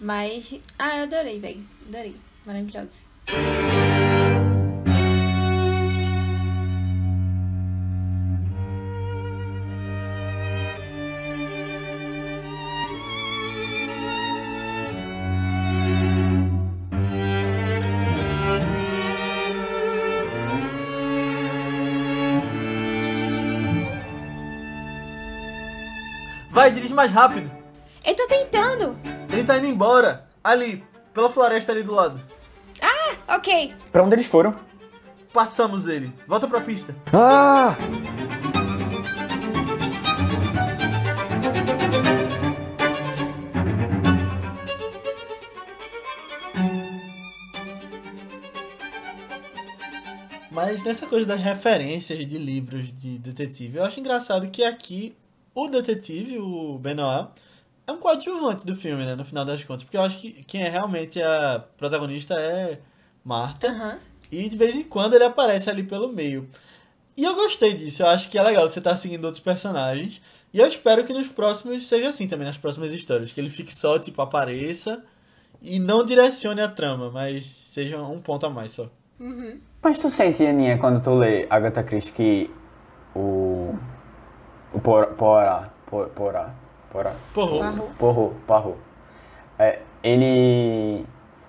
Mas. Ah, eu adorei, velho. Adorei. Maravilhoso. Vai, dirige mais rápido. Eu tô tentando! Ele tá indo embora. Ali, pela floresta ali do lado. Ok. Pra onde eles foram? Passamos ele. Volta pra pista. Ah! Mas nessa coisa das referências de livros de detetive, eu acho engraçado que aqui o detetive, o Benoit, é um coadjuvante do filme, né? No final das contas. Porque eu acho que quem é realmente a protagonista é Marta. Aham. E de vez em quando ele aparece ali pelo meio. E eu gostei disso. Eu acho que é legal você estar seguindo outros personagens. E eu espero que nos próximos seja assim também, nas próximas histórias. Que ele fique só, tipo, apareça e não direcione a trama, mas seja um ponto a mais só. Mas tu sente, Aninha, quando tu lê Agatha Christie que o... O Porá... Porá... Por- Porá... Porá... Porra, Barro. Porro... Parro... É, ele...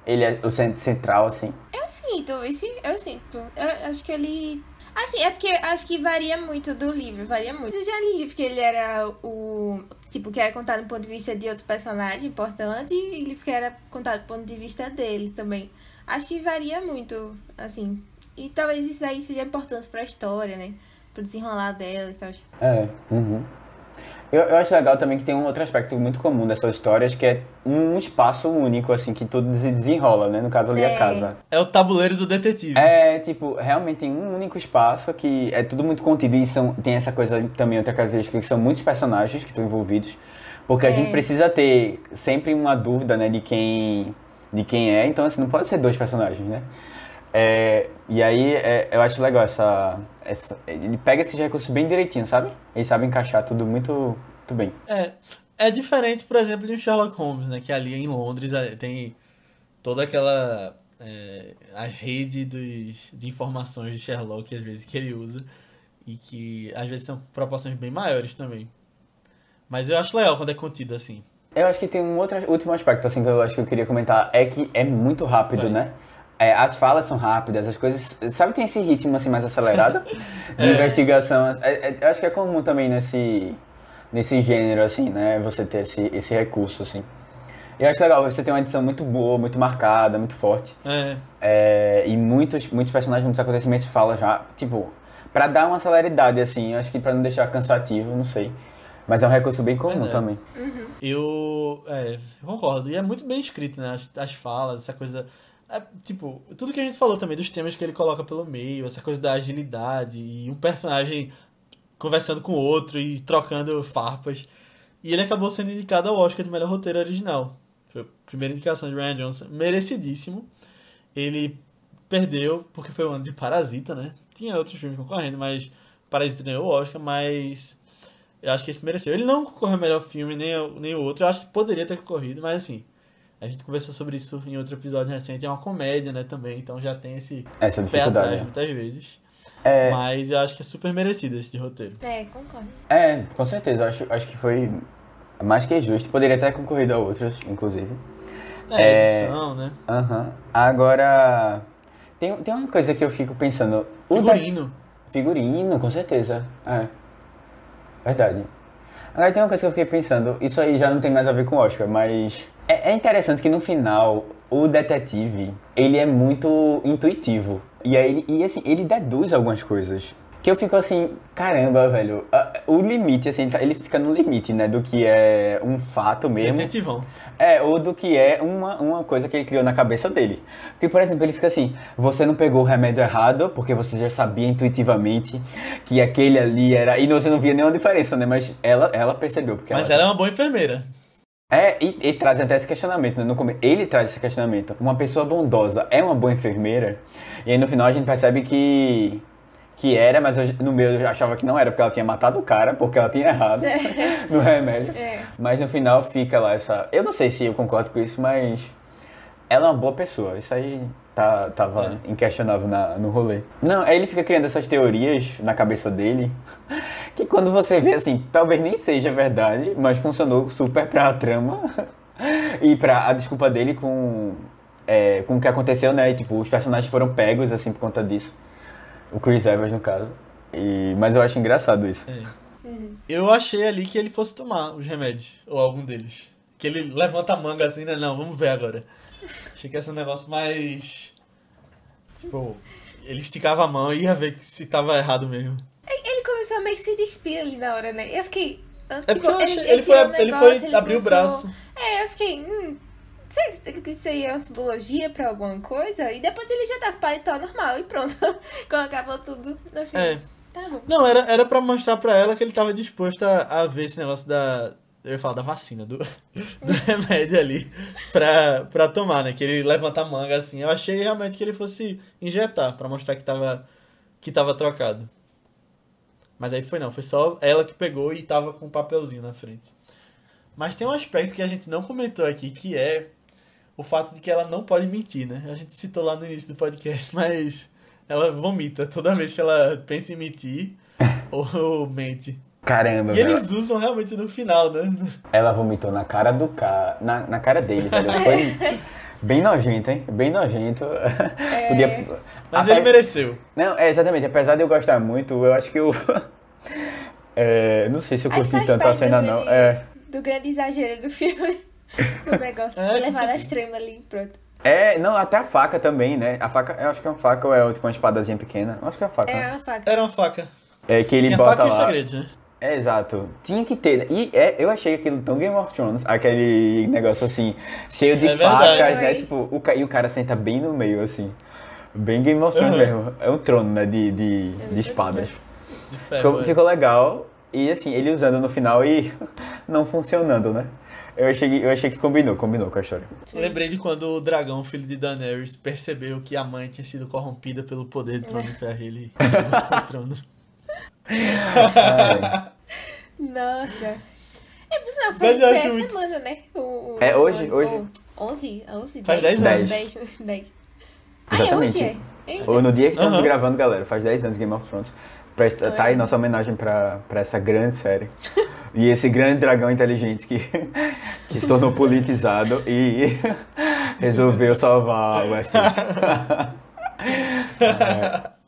Ele é o centro central, assim. Eu sinto, esse, eu sinto. Eu acho que ele. Assim, é porque acho que varia muito do livro, varia muito. Você já li livro que ele era o. Tipo, que era contado do ponto de vista de outro personagem importante e livro que era contado do ponto de vista dele também. Acho que varia muito, assim. E talvez isso daí seja importante pra história, né? Pro desenrolar dela e tal. É. Uhum. Eu, eu acho legal também que tem um outro aspecto muito comum dessas histórias, que é um espaço único, assim, que tudo se desenrola, né? No caso ali, É. a casa. é o tabuleiro do detetive. É, tipo, realmente tem um único espaço que é tudo muito contido e são, tem essa coisa também, outra característica, que são muitos personagens que estão envolvidos. Porque a É. gente precisa ter sempre uma dúvida, né, de quem, de quem é. Então, assim, não pode ser dois personagens, né? É, e aí, é, eu acho legal essa, essa... Ele pega esses recursos bem direitinho, sabe? Ele sabe encaixar tudo muito, muito bem. É, é diferente, por exemplo, de um Sherlock Holmes, né? Que ali em Londres eh, tem toda aquela é, a rede dos, de informações de Sherlock, às vezes, que ele usa. E que às vezes são proporções bem maiores também. Mas eu acho legal quando é contido assim. Eu acho que tem um outro último aspecto assim que eu acho que eu queria comentar é que é muito rápido, Vai. né? É, as falas são rápidas, as coisas. Sabe, tem esse ritmo assim mais acelerado de É. investigação. É, é, eu acho que é comum também nesse, nesse gênero, assim, né? Você ter esse, esse recurso, assim. Eu acho legal, você tem uma edição muito boa, muito marcada, muito forte. É, É, e muitos, muitos personagens, muitos acontecimentos falam já, tipo, pra dar uma celeridade, assim, eu acho que pra não deixar cansativo, não sei. Mas é um recurso bem comum Verdade. também. eu, é, eu concordo. E é muito bem escrito, né? As, as falas, essa coisa. É, tipo, tudo que a gente falou também, dos temas que ele coloca pelo meio, essa coisa da agilidade e um personagem conversando com o outro e trocando farpas. E ele acabou sendo indicado ao Oscar de melhor roteiro original. Foi a primeira indicação de Ryan Johnson, merecidíssimo. Ele perdeu porque foi o ano de Parasita, né? Tinha outros filmes concorrendo, mas Parasita ganhou o Oscar, mas eu acho que esse mereceu. Ele não concorreu ao melhor filme, nem, nem o outro. Eu acho que poderia ter concorrido, mas assim, a gente conversou sobre isso em outro episódio recente. É uma comédia, né, também, então já tem esse Essa pé dificuldade. atrás né? muitas vezes. É, Mas eu acho que é super merecido esse roteiro. É, concordo. É, com certeza. Acho, acho que foi mais que justo. Poderia ter concorrido a outros, inclusive. É, É. edição, né? Aham. Agora, tem, tem uma coisa que eu fico pensando. O da- Figurino. Figurino, com certeza. É. Verdade. Agora tem uma coisa que eu fiquei pensando. Isso aí já não tem mais a ver com o Oscar, mas... É, é interessante que no final, o detetive, ele é muito intuitivo. E aí, ele- e assim, ele deduz algumas coisas. que eu fico assim, caramba, velho, o limite, assim, ele tá- ele fica no limite, né, do que é um fato mesmo. Detetivão. É, ou do que é uma, uma coisa que ele criou na cabeça dele. Porque, por exemplo, ele fica assim: você não pegou o remédio errado, porque você já sabia intuitivamente que aquele ali era. E você não via nenhuma diferença, né? Mas ela, ela percebeu. Porque Mas ela... ela é uma boa enfermeira. É, e, e traz até esse questionamento, né? No Ele traz esse questionamento. Uma pessoa bondosa é uma boa enfermeira? E aí no final a gente percebe que. Que era, mas eu- no meu eu achava que não era, porque ela tinha matado o cara, porque ela tinha errado no remédio. É. Mas no final fica lá essa. Eu não sei se eu concordo com isso, mas. Ela é uma boa pessoa. Isso aí tá, tava inquestionável na, no rolê. Não, aí ele fica criando essas teorias na cabeça dele. Que quando você vê assim, talvez nem seja verdade, mas funcionou super pra trama. E pra a desculpa dele com. é, com o que aconteceu, né? E, tipo, os personagens foram pegos assim por conta disso. O Chris Evans, no caso. E, mas eu acho engraçado isso. É. Eu achei ali que ele fosse tomar os remédios, ou algum deles. Que ele levanta a manga assim, né? Não, vamos ver agora. Achei que ia ser um negócio mais. Tipo, ele esticava a mão e ia ver se tava errado mesmo. Ele começou a meio que se despir ali na hora, né? Eu fiquei. ah, É tipo, porque eu achei- ele, ele foi- tirou o ele negócio, foi ele abrir o começou- braço. É, eu fiquei. Hum, será que isso aí é uma simbologia pra alguma coisa? E depois ele já tá com o paletó normal e pronto. Quando acabou tudo no filme. É. Tá bom. Não, era, era pra mostrar pra ela que ele tava disposto a, a ver esse negócio da. Eu ia falar da vacina, do, do remédio ali pra, pra tomar, né? Que ele levanta a manga assim. Eu achei realmente que ele fosse injetar pra mostrar que tava, que tava trocado. Mas aí foi não, foi só ela que pegou e tava com um papelzinho na frente. Mas tem um aspecto que a gente não comentou aqui, que é o fato de que ela não pode mentir, né? A gente citou lá no início do podcast, mas ela vomita toda vez que ela pensa em mentir ou mente. Caramba, E velho. eles usam realmente no final, né? Ela vomitou na cara do cara. Na, na cara dele, velho. Foi bem nojento, hein? Bem nojento. Podia. Mas Ape- ele mereceu. Não, é exatamente. Apesar de eu gostar muito, eu acho que eu. É, não sei se eu curti tanto a cena, do- não. É. Do grande exagero do filme. o negócio. É, levar certeza. as tremas ali e pronto. É, não, até a faca também, né? A faca, eu acho que é uma faca ou é tipo uma espadazinha pequena. Eu acho que é uma faca. É né? uma faca. Era uma faca. É que ele Tinha bota faca e os lá. segredos, né? É, exato. Tinha que ter. né? E é, eu achei aquilo tão Game of Thrones, aquele negócio assim, cheio de É verdade. facas, né? Tipo, o, e o cara senta bem no meio, assim. Bem Game of Thrones Uhum. mesmo. É um trono, né? De, de, de espadas. De Ficou, é. ficou legal. E assim, ele usando no final e não funcionando, né? Eu achei, que- eu achei que combinou, combinou com a história. Lembrei de quando o dragão, filho de Daenerys, percebeu que a mãe tinha sido corrompida pelo poder do trono de ferro e ele o trono. Ai. Nossa. É, por sinal, foi, foi essa muito- semana, né? O, o- É hoje, o- hoje. o 11? 11? Faz 10 anos. 10. 10. Ah, é Exatamente. hoje? É? Ou no dia que estamos Aham. gravando, galera, faz 10 anos Game of Thrones. Pra, tá aí nossa homenagem pra, pra essa grande série. E esse grande dragão inteligente que, que se tornou politizado e resolveu salvar o Westeros.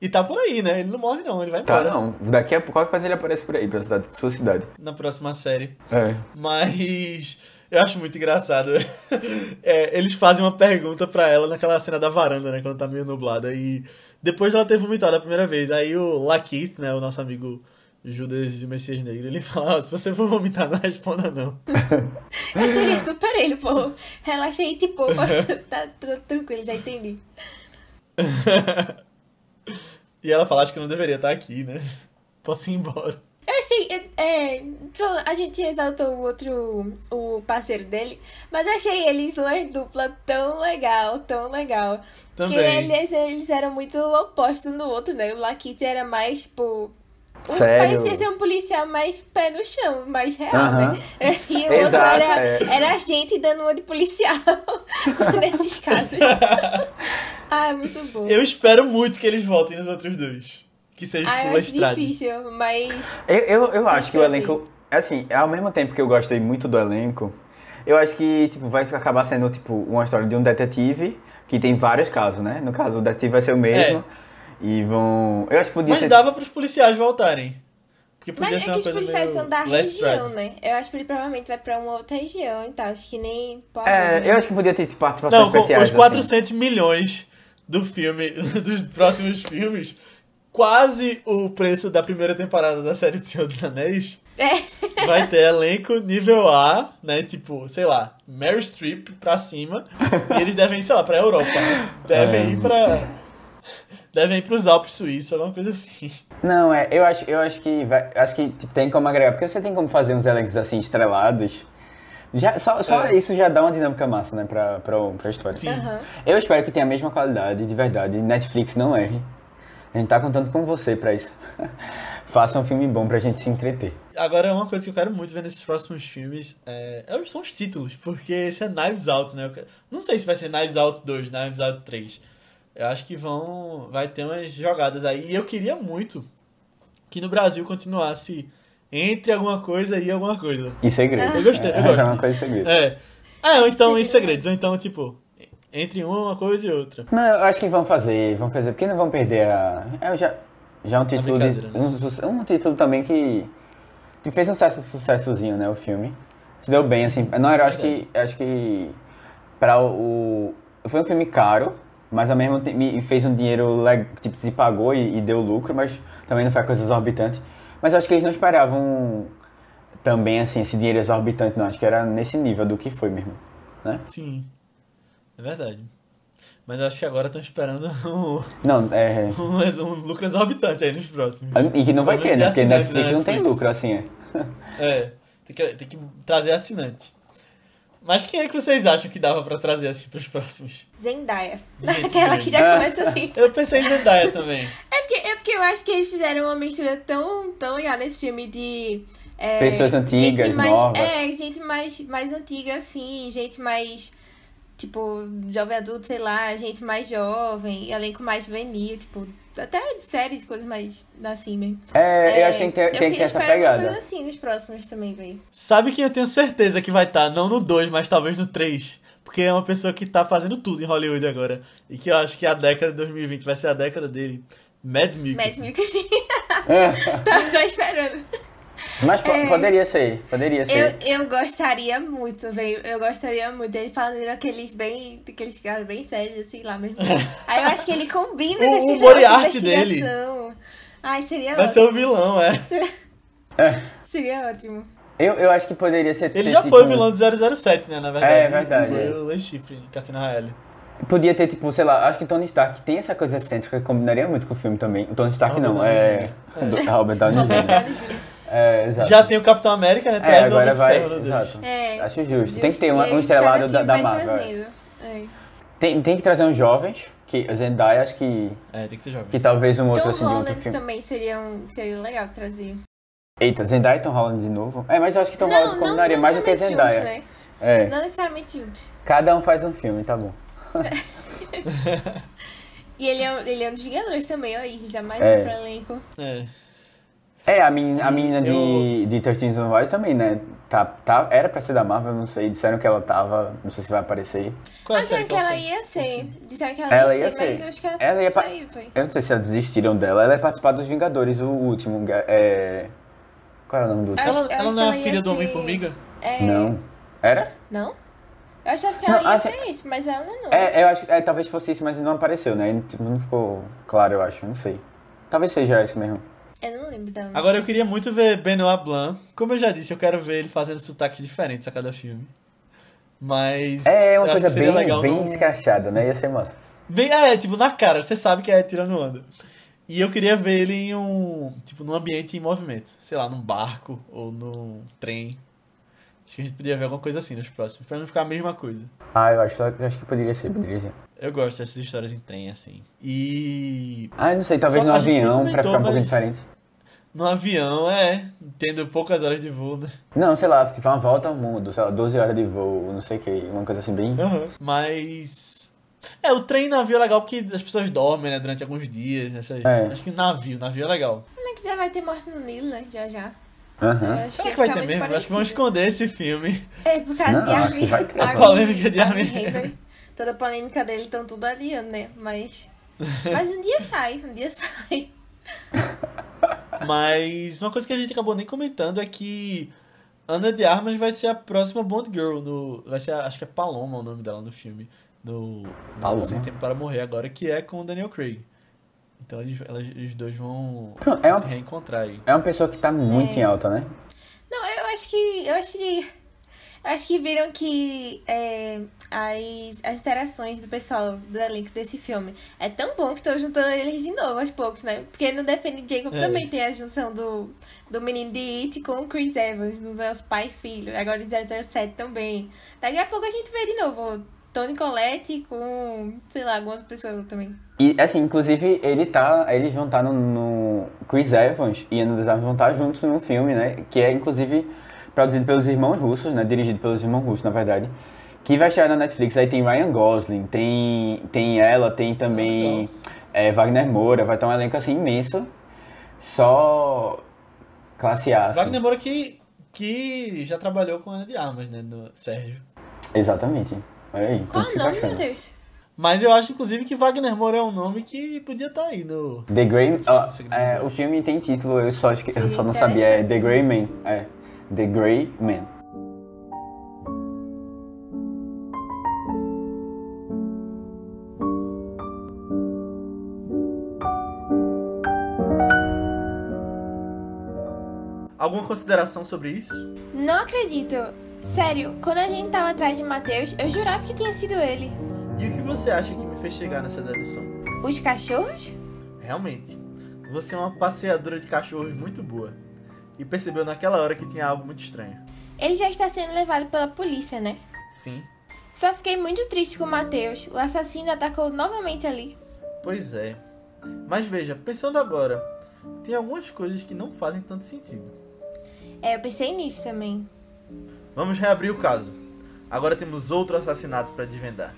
E tá por aí, né? Ele não morre não, ele vai Tá, embora. não. Daqui a pouco qualquer coisa ele aparece por aí, pela cidade, sua cidade. Na próxima série. É. Mas eu acho muito engraçado. É, eles fazem uma pergunta pra ela naquela cena da varanda, né? Quando tá meio nublada. E depois de ela ter vomitado a primeira vez, aí o Lakeith, né? O nosso amigo Judas de Messias Negro, ele fala: "Ó, se você for vomitar, não responda não. Eu seria super ele, pô. Relaxa aí, tipo, tá, tá tranquilo, já entendi. E ela fala: acho que não deveria estar aqui, né? Posso ir embora. Eu achei. É, é, falando- a gente exaltou o outro. O parceiro dele. Mas eu achei eles uma dupla tão legal, tão legal. Também. Que eles, eles eram muito opostos no outro, né? O Lakit era mais, tipo. Um- Sério? Parecia ser um policial mais pé no chão, mais real, Aham. né? E o Exato, outro era, é. era a gente dando uma de policial nesses casos. ah, muito bom. Eu espero muito que eles voltem nos outros dois. Que seja ah, tipo eu acho difícil, mas. Eu, eu, eu acho que o elenco. Assim, ao mesmo tempo que eu gostei muito do elenco, eu acho que tipo, vai acabar sendo tipo, uma história de um detetive que tem vários casos, né? No caso, o detetive vai ser o mesmo. E vão. Eu acho que podia Mas ter. dava pros policiais voltarem. Porque podia Mas ser é uma que os policiais são da região, né? Eu acho que ele provavelmente vai pra uma outra região e tal. Acho que nem. Pô, É, né? eu acho que podia ter tipo, participações Não, com especiais. os assim. 400 milhões do filme, dos próximos filmes, quase o preço da primeira temporada da série do Senhor dos Anéis, É. vai ter elenco nível A, né? Tipo, sei lá, Mary Streep pra cima. E eles devem ir, sei lá, pra Europa. Devem ir pra. Devem ir pros Alpes suíços, alguma coisa assim. Não, é, eu acho, eu acho que vai, acho que tipo, tem como agregar, porque você tem como fazer uns elencos assim estrelados. Já, só só É. isso já dá uma dinâmica massa, né, pra, pra, pra história. Sim. Aham. Eu espero que tenha a mesma qualidade, de verdade. Netflix não erre. A gente tá contando com você pra isso. Faça um filme bom pra gente se entreter. Agora, uma coisa que eu quero muito ver nesses próximos filmes é, é- são os títulos, porque esse é Knives Out, né? Eu quero- Não sei se vai ser Knives Out 2, Knives Out 3. Eu acho que vão. Vai ter umas jogadas aí. E eu queria muito que no Brasil continuasse entre alguma coisa e alguma coisa. E segredo. Eu gostei, eu é, gosto é uma coisa de segredo. É. Ah, ou então em segredos, ou então, tipo, entre uma coisa e outra. Não, eu acho que vão fazer, vão fazer, porque não vão perder a. É já, já um título de, né? um, um título também que, que fez um sucesso, sucessozinho, né, o filme. Se deu bem, assim. Não, eu acho que. Acho que. Pra o. Foi um filme caro, mas ao mesmo tempo e fez um dinheiro, tipo, se pagou e, e deu lucro, mas também não foi coisa exorbitante. Mas acho que eles não esperavam também, assim, esse dinheiro exorbitante, não. Acho que era nesse nível do que foi mesmo. Né? Sim. É verdade. Mas acho que agora estão esperando um, Não, é. um, um lucro exorbitante aí nos próximos. E que não vai ter, né? Porque Netflix da não tem Netflix. lucro, assim, é. É, tem que, tem que trazer assinante. Mas quem é que vocês acham que dava pra trazer assim pros próximos? Zendaya. Aquela que já começa assim. Eu pensei em Zendaya também. É porque, é porque eu acho que eles fizeram uma mistura tão, tão legal nesse filme de. é, Pessoas antigas, gente mais, novas. É, gente mais, mais antiga, assim, gente mais. Tipo, jovem adulto, sei lá, gente mais jovem, elenco mais juvenil, tipo, até de séries, coisas mais assim mesmo. É, eu acho que tem que ter, eu tem que ter essa pegada. coisa assim nos próximos também, velho. Sabe quem eu tenho certeza que vai estar? Não no 2, mas talvez no 3. Porque é uma pessoa que tá fazendo tudo em Hollywood agora. E que eu acho que a década de 2020 vai ser a década dele. Mads Mikkelsen. que sim. Tava só esperando. Mas po- É. poderia ser, poderia Eu, ser. eu gostaria muito, velho. Eu gostaria muito dele fazendo aqueles bem. aqueles caras bem sérios, assim lá mesmo. Aí eu acho que ele combina O- com esse o negócio de Moriarty dele. Ai, seria Vai ser ótimo. o vilão, é. Seria... É. seria ótimo. Eu, eu acho que poderia ser. Ele ser já tipo, foi o vilão do 007, né? Na verdade. É, verdade, Foi é. o Lee Chifre Cassino Royale. Podia ter, tipo, sei lá, acho que Tony Stark tem essa coisa excêntrica que combinaria muito com o filme também. O Tony Stark Robert não, Downey é. Do- Robert Downey Jr. É, exato. Já tem o Capitão América, né? É, Traz o agora vai. Ferro. Exato. É. Acho justo. Tem que ter um aí, estrelado cada da, da Marvel. é. É. Tem, tem que trazer uns jovens, que a Zendaya acho que. É, tem que ter jovem. Que talvez um outro Tom assim de outro Holland filme. também seria, um, seria legal trazer. Eita, Zendaya e Tom Holland de novo? É, mas eu acho que Tom Holland combinaria mais do que Zendaya. juntos, né? É. Não necessariamente juntos. Cada um faz um filme, tá bom. E ele é, um- ele é um dos Vingadores também, ó. E jamais É. um pro elenco. É. É, a menina, a menina de, Eu- de 13 Reasons Why também, né? Tá, tá, era pra ser da Marvel, não sei. Disseram que ela tava, não sei se vai aparecer. Qual é a Mas disseram que ela fez? ia ser. Disseram que ela, Ela ia, ia ser, mas eu acho que ela, Ela ia pa- saiu, foi. Eu não sei se elas desistiram dela. Ela ia participar dos Vingadores, o último. É... Qual era o nome do último? Ela, ela acho não é a ela filha do ser- Homem-Formiga? É... Não. Era? Não? Eu achava que ela Não, ia assim- ser isso, mas ela não. É, eu acho é, talvez fosse isso, mas não apareceu, né? Tipo, Não ficou claro, eu acho. Não sei. Talvez seja esse mesmo. Eu não lembro dela. Agora eu queria muito ver Benoit Blanc. Como eu já disse, eu quero ver ele fazendo sotaques diferentes a cada filme. Mas. É uma coisa bem, legal bem num- escrachada, né? Ia ser massa. Bem, é, tipo, na cara, você sabe que é tirando onda. E eu queria ver ele em um. Tipo, num ambiente em movimento. Sei lá, num barco ou num trem. Acho que a gente podia ver alguma coisa assim nos próximos, pra não ficar a mesma coisa. Ah, eu acho, eu acho que poderia ser, poderia ser. Eu gosto dessas histórias em trem, assim. E. Ah, não sei, talvez Só no a avião, pra ficar um mas- diferente. No avião, é. Tendo poucas horas de voo, né? Não, sei lá, tipo uma volta ao mundo, sei lá, 12 horas de voo, não sei o que, uma coisa assim bem. Mas. É, o trem e navio é legal porque as pessoas dormem, né, durante alguns dias. Nessas... É. Acho que navio, navio é legal. Como é que já vai ter morte no Nilo, né? Já já. Aham. Eu acho Será que vai ter mesmo? Acho que vão parecido. esconder esse filme. É, por causa Não, de acho Armin. que vai ter, Armin- pô. Polêmica de Armin Hammer. Toda a polêmica dele estão tudo adiando, né? Mas. Mas um dia sai, um dia sai. Mas uma coisa que a gente acabou nem comentando é que Ana de Armas vai ser a próxima Bond Girl. No... Vai ser, a- acho que é Paloma o nome dela no filme. No, no Paloma? Sem Tempo para Morrer agora, que é com o Daniel Craig. Então eles, elas- os dois vão Pronto, é uma- se reencontrar aí. É uma pessoa que tá muito É. em alta, né? Não, eu acho que. Eu acho que. Acho que viram que é, as, as interações do pessoal do elenco desse filme é tão bom que estão juntando eles de novo aos poucos, né? Porque no Defend Jacob É. também tem a junção do, do menino de It com o Chris Evans, no nosso pai e filho. Agora em 007 também. Daqui a pouco a gente vê de novo o Tony Collette com, sei lá, algumas pessoas também. E assim, inclusive, ele tá. Eles vão estar no, no- Chris Evans e Ana Desarmes vão estar juntos num filme, né? Que é inclusive produzido pelos irmãos russos, né? Dirigido pelos irmãos russos, na verdade. Que vai estrear na Netflix. Aí tem Ryan Gosling, tem, tem ela, tem também é, Wagner Moura, vai estar um elenco assim imenso. Só classe A. Assim. Wagner Moura que, que já trabalhou com a Ana de Armas, né? No Sérgio. Exatamente. Olha aí. Qual o nome, meu Deus? Mas eu acho, inclusive, que Wagner Moura é um nome que podia estar aí no. The Grey. Segundo é, o filme tem título, eu só, acho que, eu só não sabia. É. The Grey Man. É. The Grey Man. Alguma consideração sobre isso? Não acredito. Sério, quando a gente tava atrás de Matheus, eu jurava que tinha sido ele. E o que você acha que me fez chegar nessa dedução? Os cachorros? Realmente, você é uma passeadora de cachorros muito boa. E percebeu naquela hora que tinha algo muito estranho. Ele já está sendo levado pela polícia, né? Sim, Só fiquei muito triste com o Matheus. O assassino atacou novamente ali. pois é. Mas veja, pensando agora, tem algumas coisas que não fazem tanto sentido. É, eu pensei nisso também. Vamos reabrir o caso. Agora temos outro assassinato para desvendar.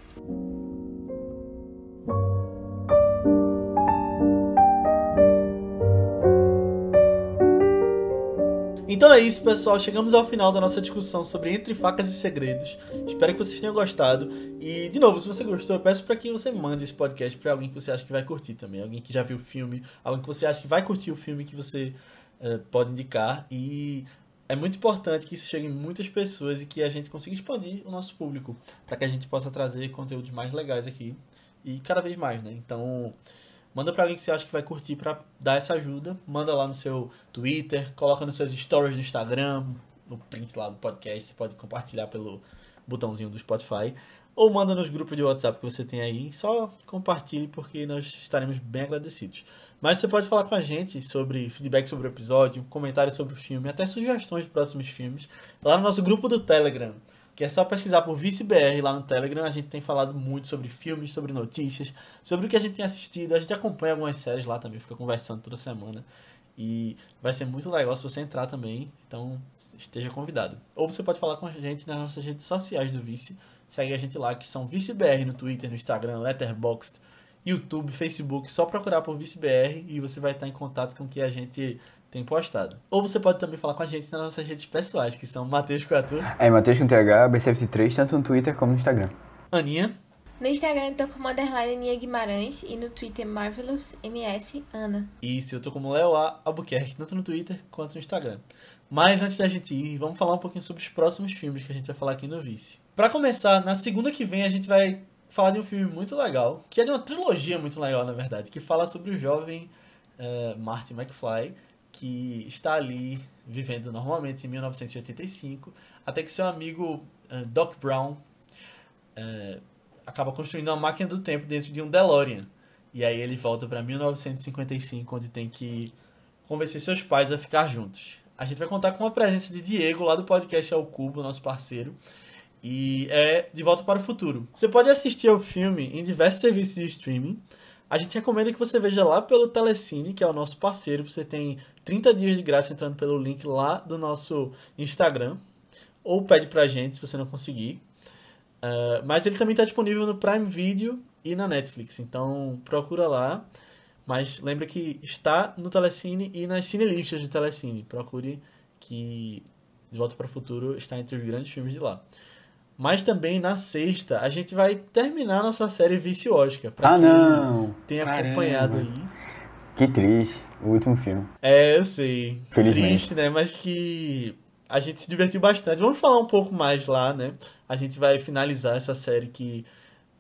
Então é isso, pessoal. Chegamos ao final da nossa discussão sobre Entre Facas e Segredos. Espero que vocês tenham gostado. E, de novo, se você gostou, eu peço para que você mande esse podcast para alguém que você acha que vai curtir também. Alguém que já viu o filme, alguém que você acha que vai curtir o filme que você eh, pode indicar. E é muito importante que isso chegue em muitas pessoas e que a gente consiga expandir o nosso público para que a gente possa trazer conteúdos mais legais aqui e cada vez mais, né? Então, manda para alguém que você acha que vai curtir para dar essa ajuda, manda lá no seu Twitter, coloca nos seus stories do Instagram, no print lá do podcast, você pode compartilhar pelo botãozinho do Spotify. Ou manda nos grupos de WhatsApp que você tem aí, só compartilhe porque nós estaremos bem agradecidos. Mas você pode falar com a gente sobre feedback sobre o episódio, comentários sobre o filme, até sugestões de próximos filmes, lá no nosso grupo do Telegram, que é só pesquisar por ViceBR lá no Telegram. A gente tem falado muito sobre filmes, sobre notícias, sobre o que a gente tem assistido. A gente acompanha algumas séries lá também, fica conversando toda semana. E vai ser muito legal se você entrar também, então esteja convidado. Ou você pode falar com a gente nas nossas redes sociais do Vice. Segue a gente lá, que são ViceBR no Twitter, no Instagram, Letterboxd, YouTube, Facebook, só procurar por ViceBR e você vai estar em contato com o que a gente tem postado. Ou você pode também falar com a gente nas nossas redes pessoais, que são Matheus Coatur, É Matheus com TH, B73, tanto no Twitter como no Instagram. Aninha, No Instagram eu tô como underline Aninha Guimarães e no Twitter MarvelousMS Ana. Isso, eu tô como Leo A. Albuquerque, tanto no Twitter quanto no Instagram. Mas antes da gente ir, vamos falar um pouquinho sobre os próximos filmes que a gente vai falar aqui no Vice. Pra começar, na segunda que vem a gente vai falar de um filme muito legal, que é de uma trilogia muito legal, na verdade, que fala sobre o jovem eh, Marty McFly, que está ali vivendo normalmente em 1985, até que seu amigo eh, Doc Brown eh, acaba construindo uma máquina do tempo dentro de um DeLorean. E aí ele volta para 1955, onde tem que convencer seus pais a ficar juntos. A gente vai contar com a presença de Diego, lá do podcast Ao Cubo, nosso parceiro. E é De Volta para o Futuro. Você pode assistir ao filme em diversos serviços de streaming. A gente recomenda que você veja lá pelo Telecine, que é o nosso parceiro. Você tem 30 dias de graça entrando pelo link lá do nosso Instagram. Ou pede pra gente se você não conseguir. Uh, mas ele também está disponível no Prime Video e na Netflix. Então procura lá. Mas lembra que está no Telecine e nas cinelistas do Telecine. Procure que De Volta para o Futuro está entre os grandes filmes de lá. Mas também na sexta a gente vai terminar nossa série Vício Oscar. pra Ah, quem não! Caramba. acompanhado aí. Que triste, o último filme. É, eu sei. Felizmente. Triste, né? Mas que a gente se divertiu bastante. Vamos falar um pouco mais lá, né? A gente vai finalizar essa série que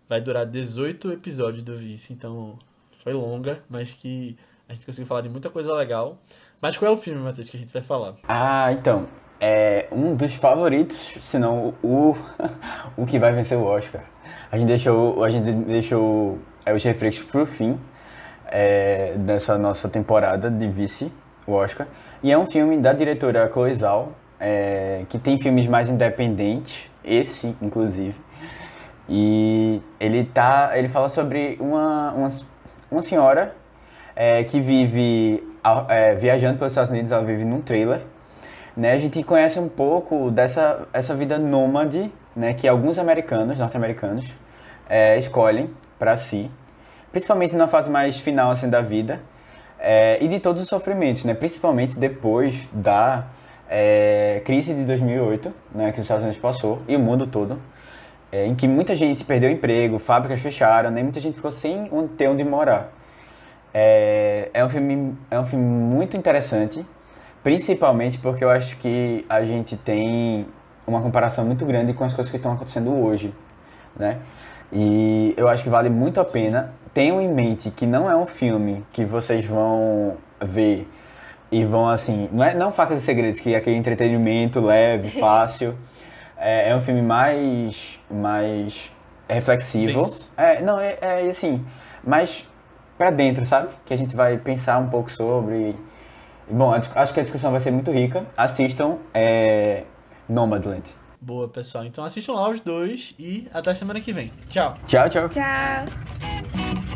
vai durar 18 episódios do Vice, então foi longa, mas que a gente conseguiu falar de muita coisa legal. Mas qual é o filme, Matheus, que a gente vai falar? Ah, então. É um dos favoritos, se não o, o que vai vencer o Oscar. A gente deixou, a gente deixou é, os refrescos pro fim é, dessa nossa temporada de vice, o Oscar. E é um filme da diretora Chloe Zhao, é, que tem filmes mais independentes, esse inclusive. E ele tá, ele fala sobre uma, uma, uma senhora é, que vive é, viajando pelos Estados Unidos, ela vive num trailer. Né? A gente conhece um pouco dessa essa vida nômade, né? que alguns americanos, norte-americanos, é, escolhem para si, principalmente na fase mais final assim, da vida, é, e de todos os sofrimentos, né? principalmente depois da é, crise de 2008, né? que os Estados Unidos passou, e o mundo todo, é, em que muita gente perdeu emprego, fábricas fecharam, né? muita gente ficou sem ter onde morar. É, é, um filme, é um filme muito interessante, principalmente porque eu acho que a gente tem uma comparação muito grande com as coisas que estão acontecendo hoje, né? E eu acho que vale muito a pena. Tenham em mente que não é um filme que vocês vão ver e vão assim, não é não facas e segredos que é aquele entretenimento leve, fácil. É, é um filme mais mais reflexivo. É, não é, é assim, mais pra dentro, sabe? Que a gente vai pensar um pouco sobre. Bom, acho que a discussão vai ser muito rica. Assistam é, Nomadland. Boa, pessoal. Então assistam lá os dois e até semana que vem. Tchau. Tchau, tchau. Tchau.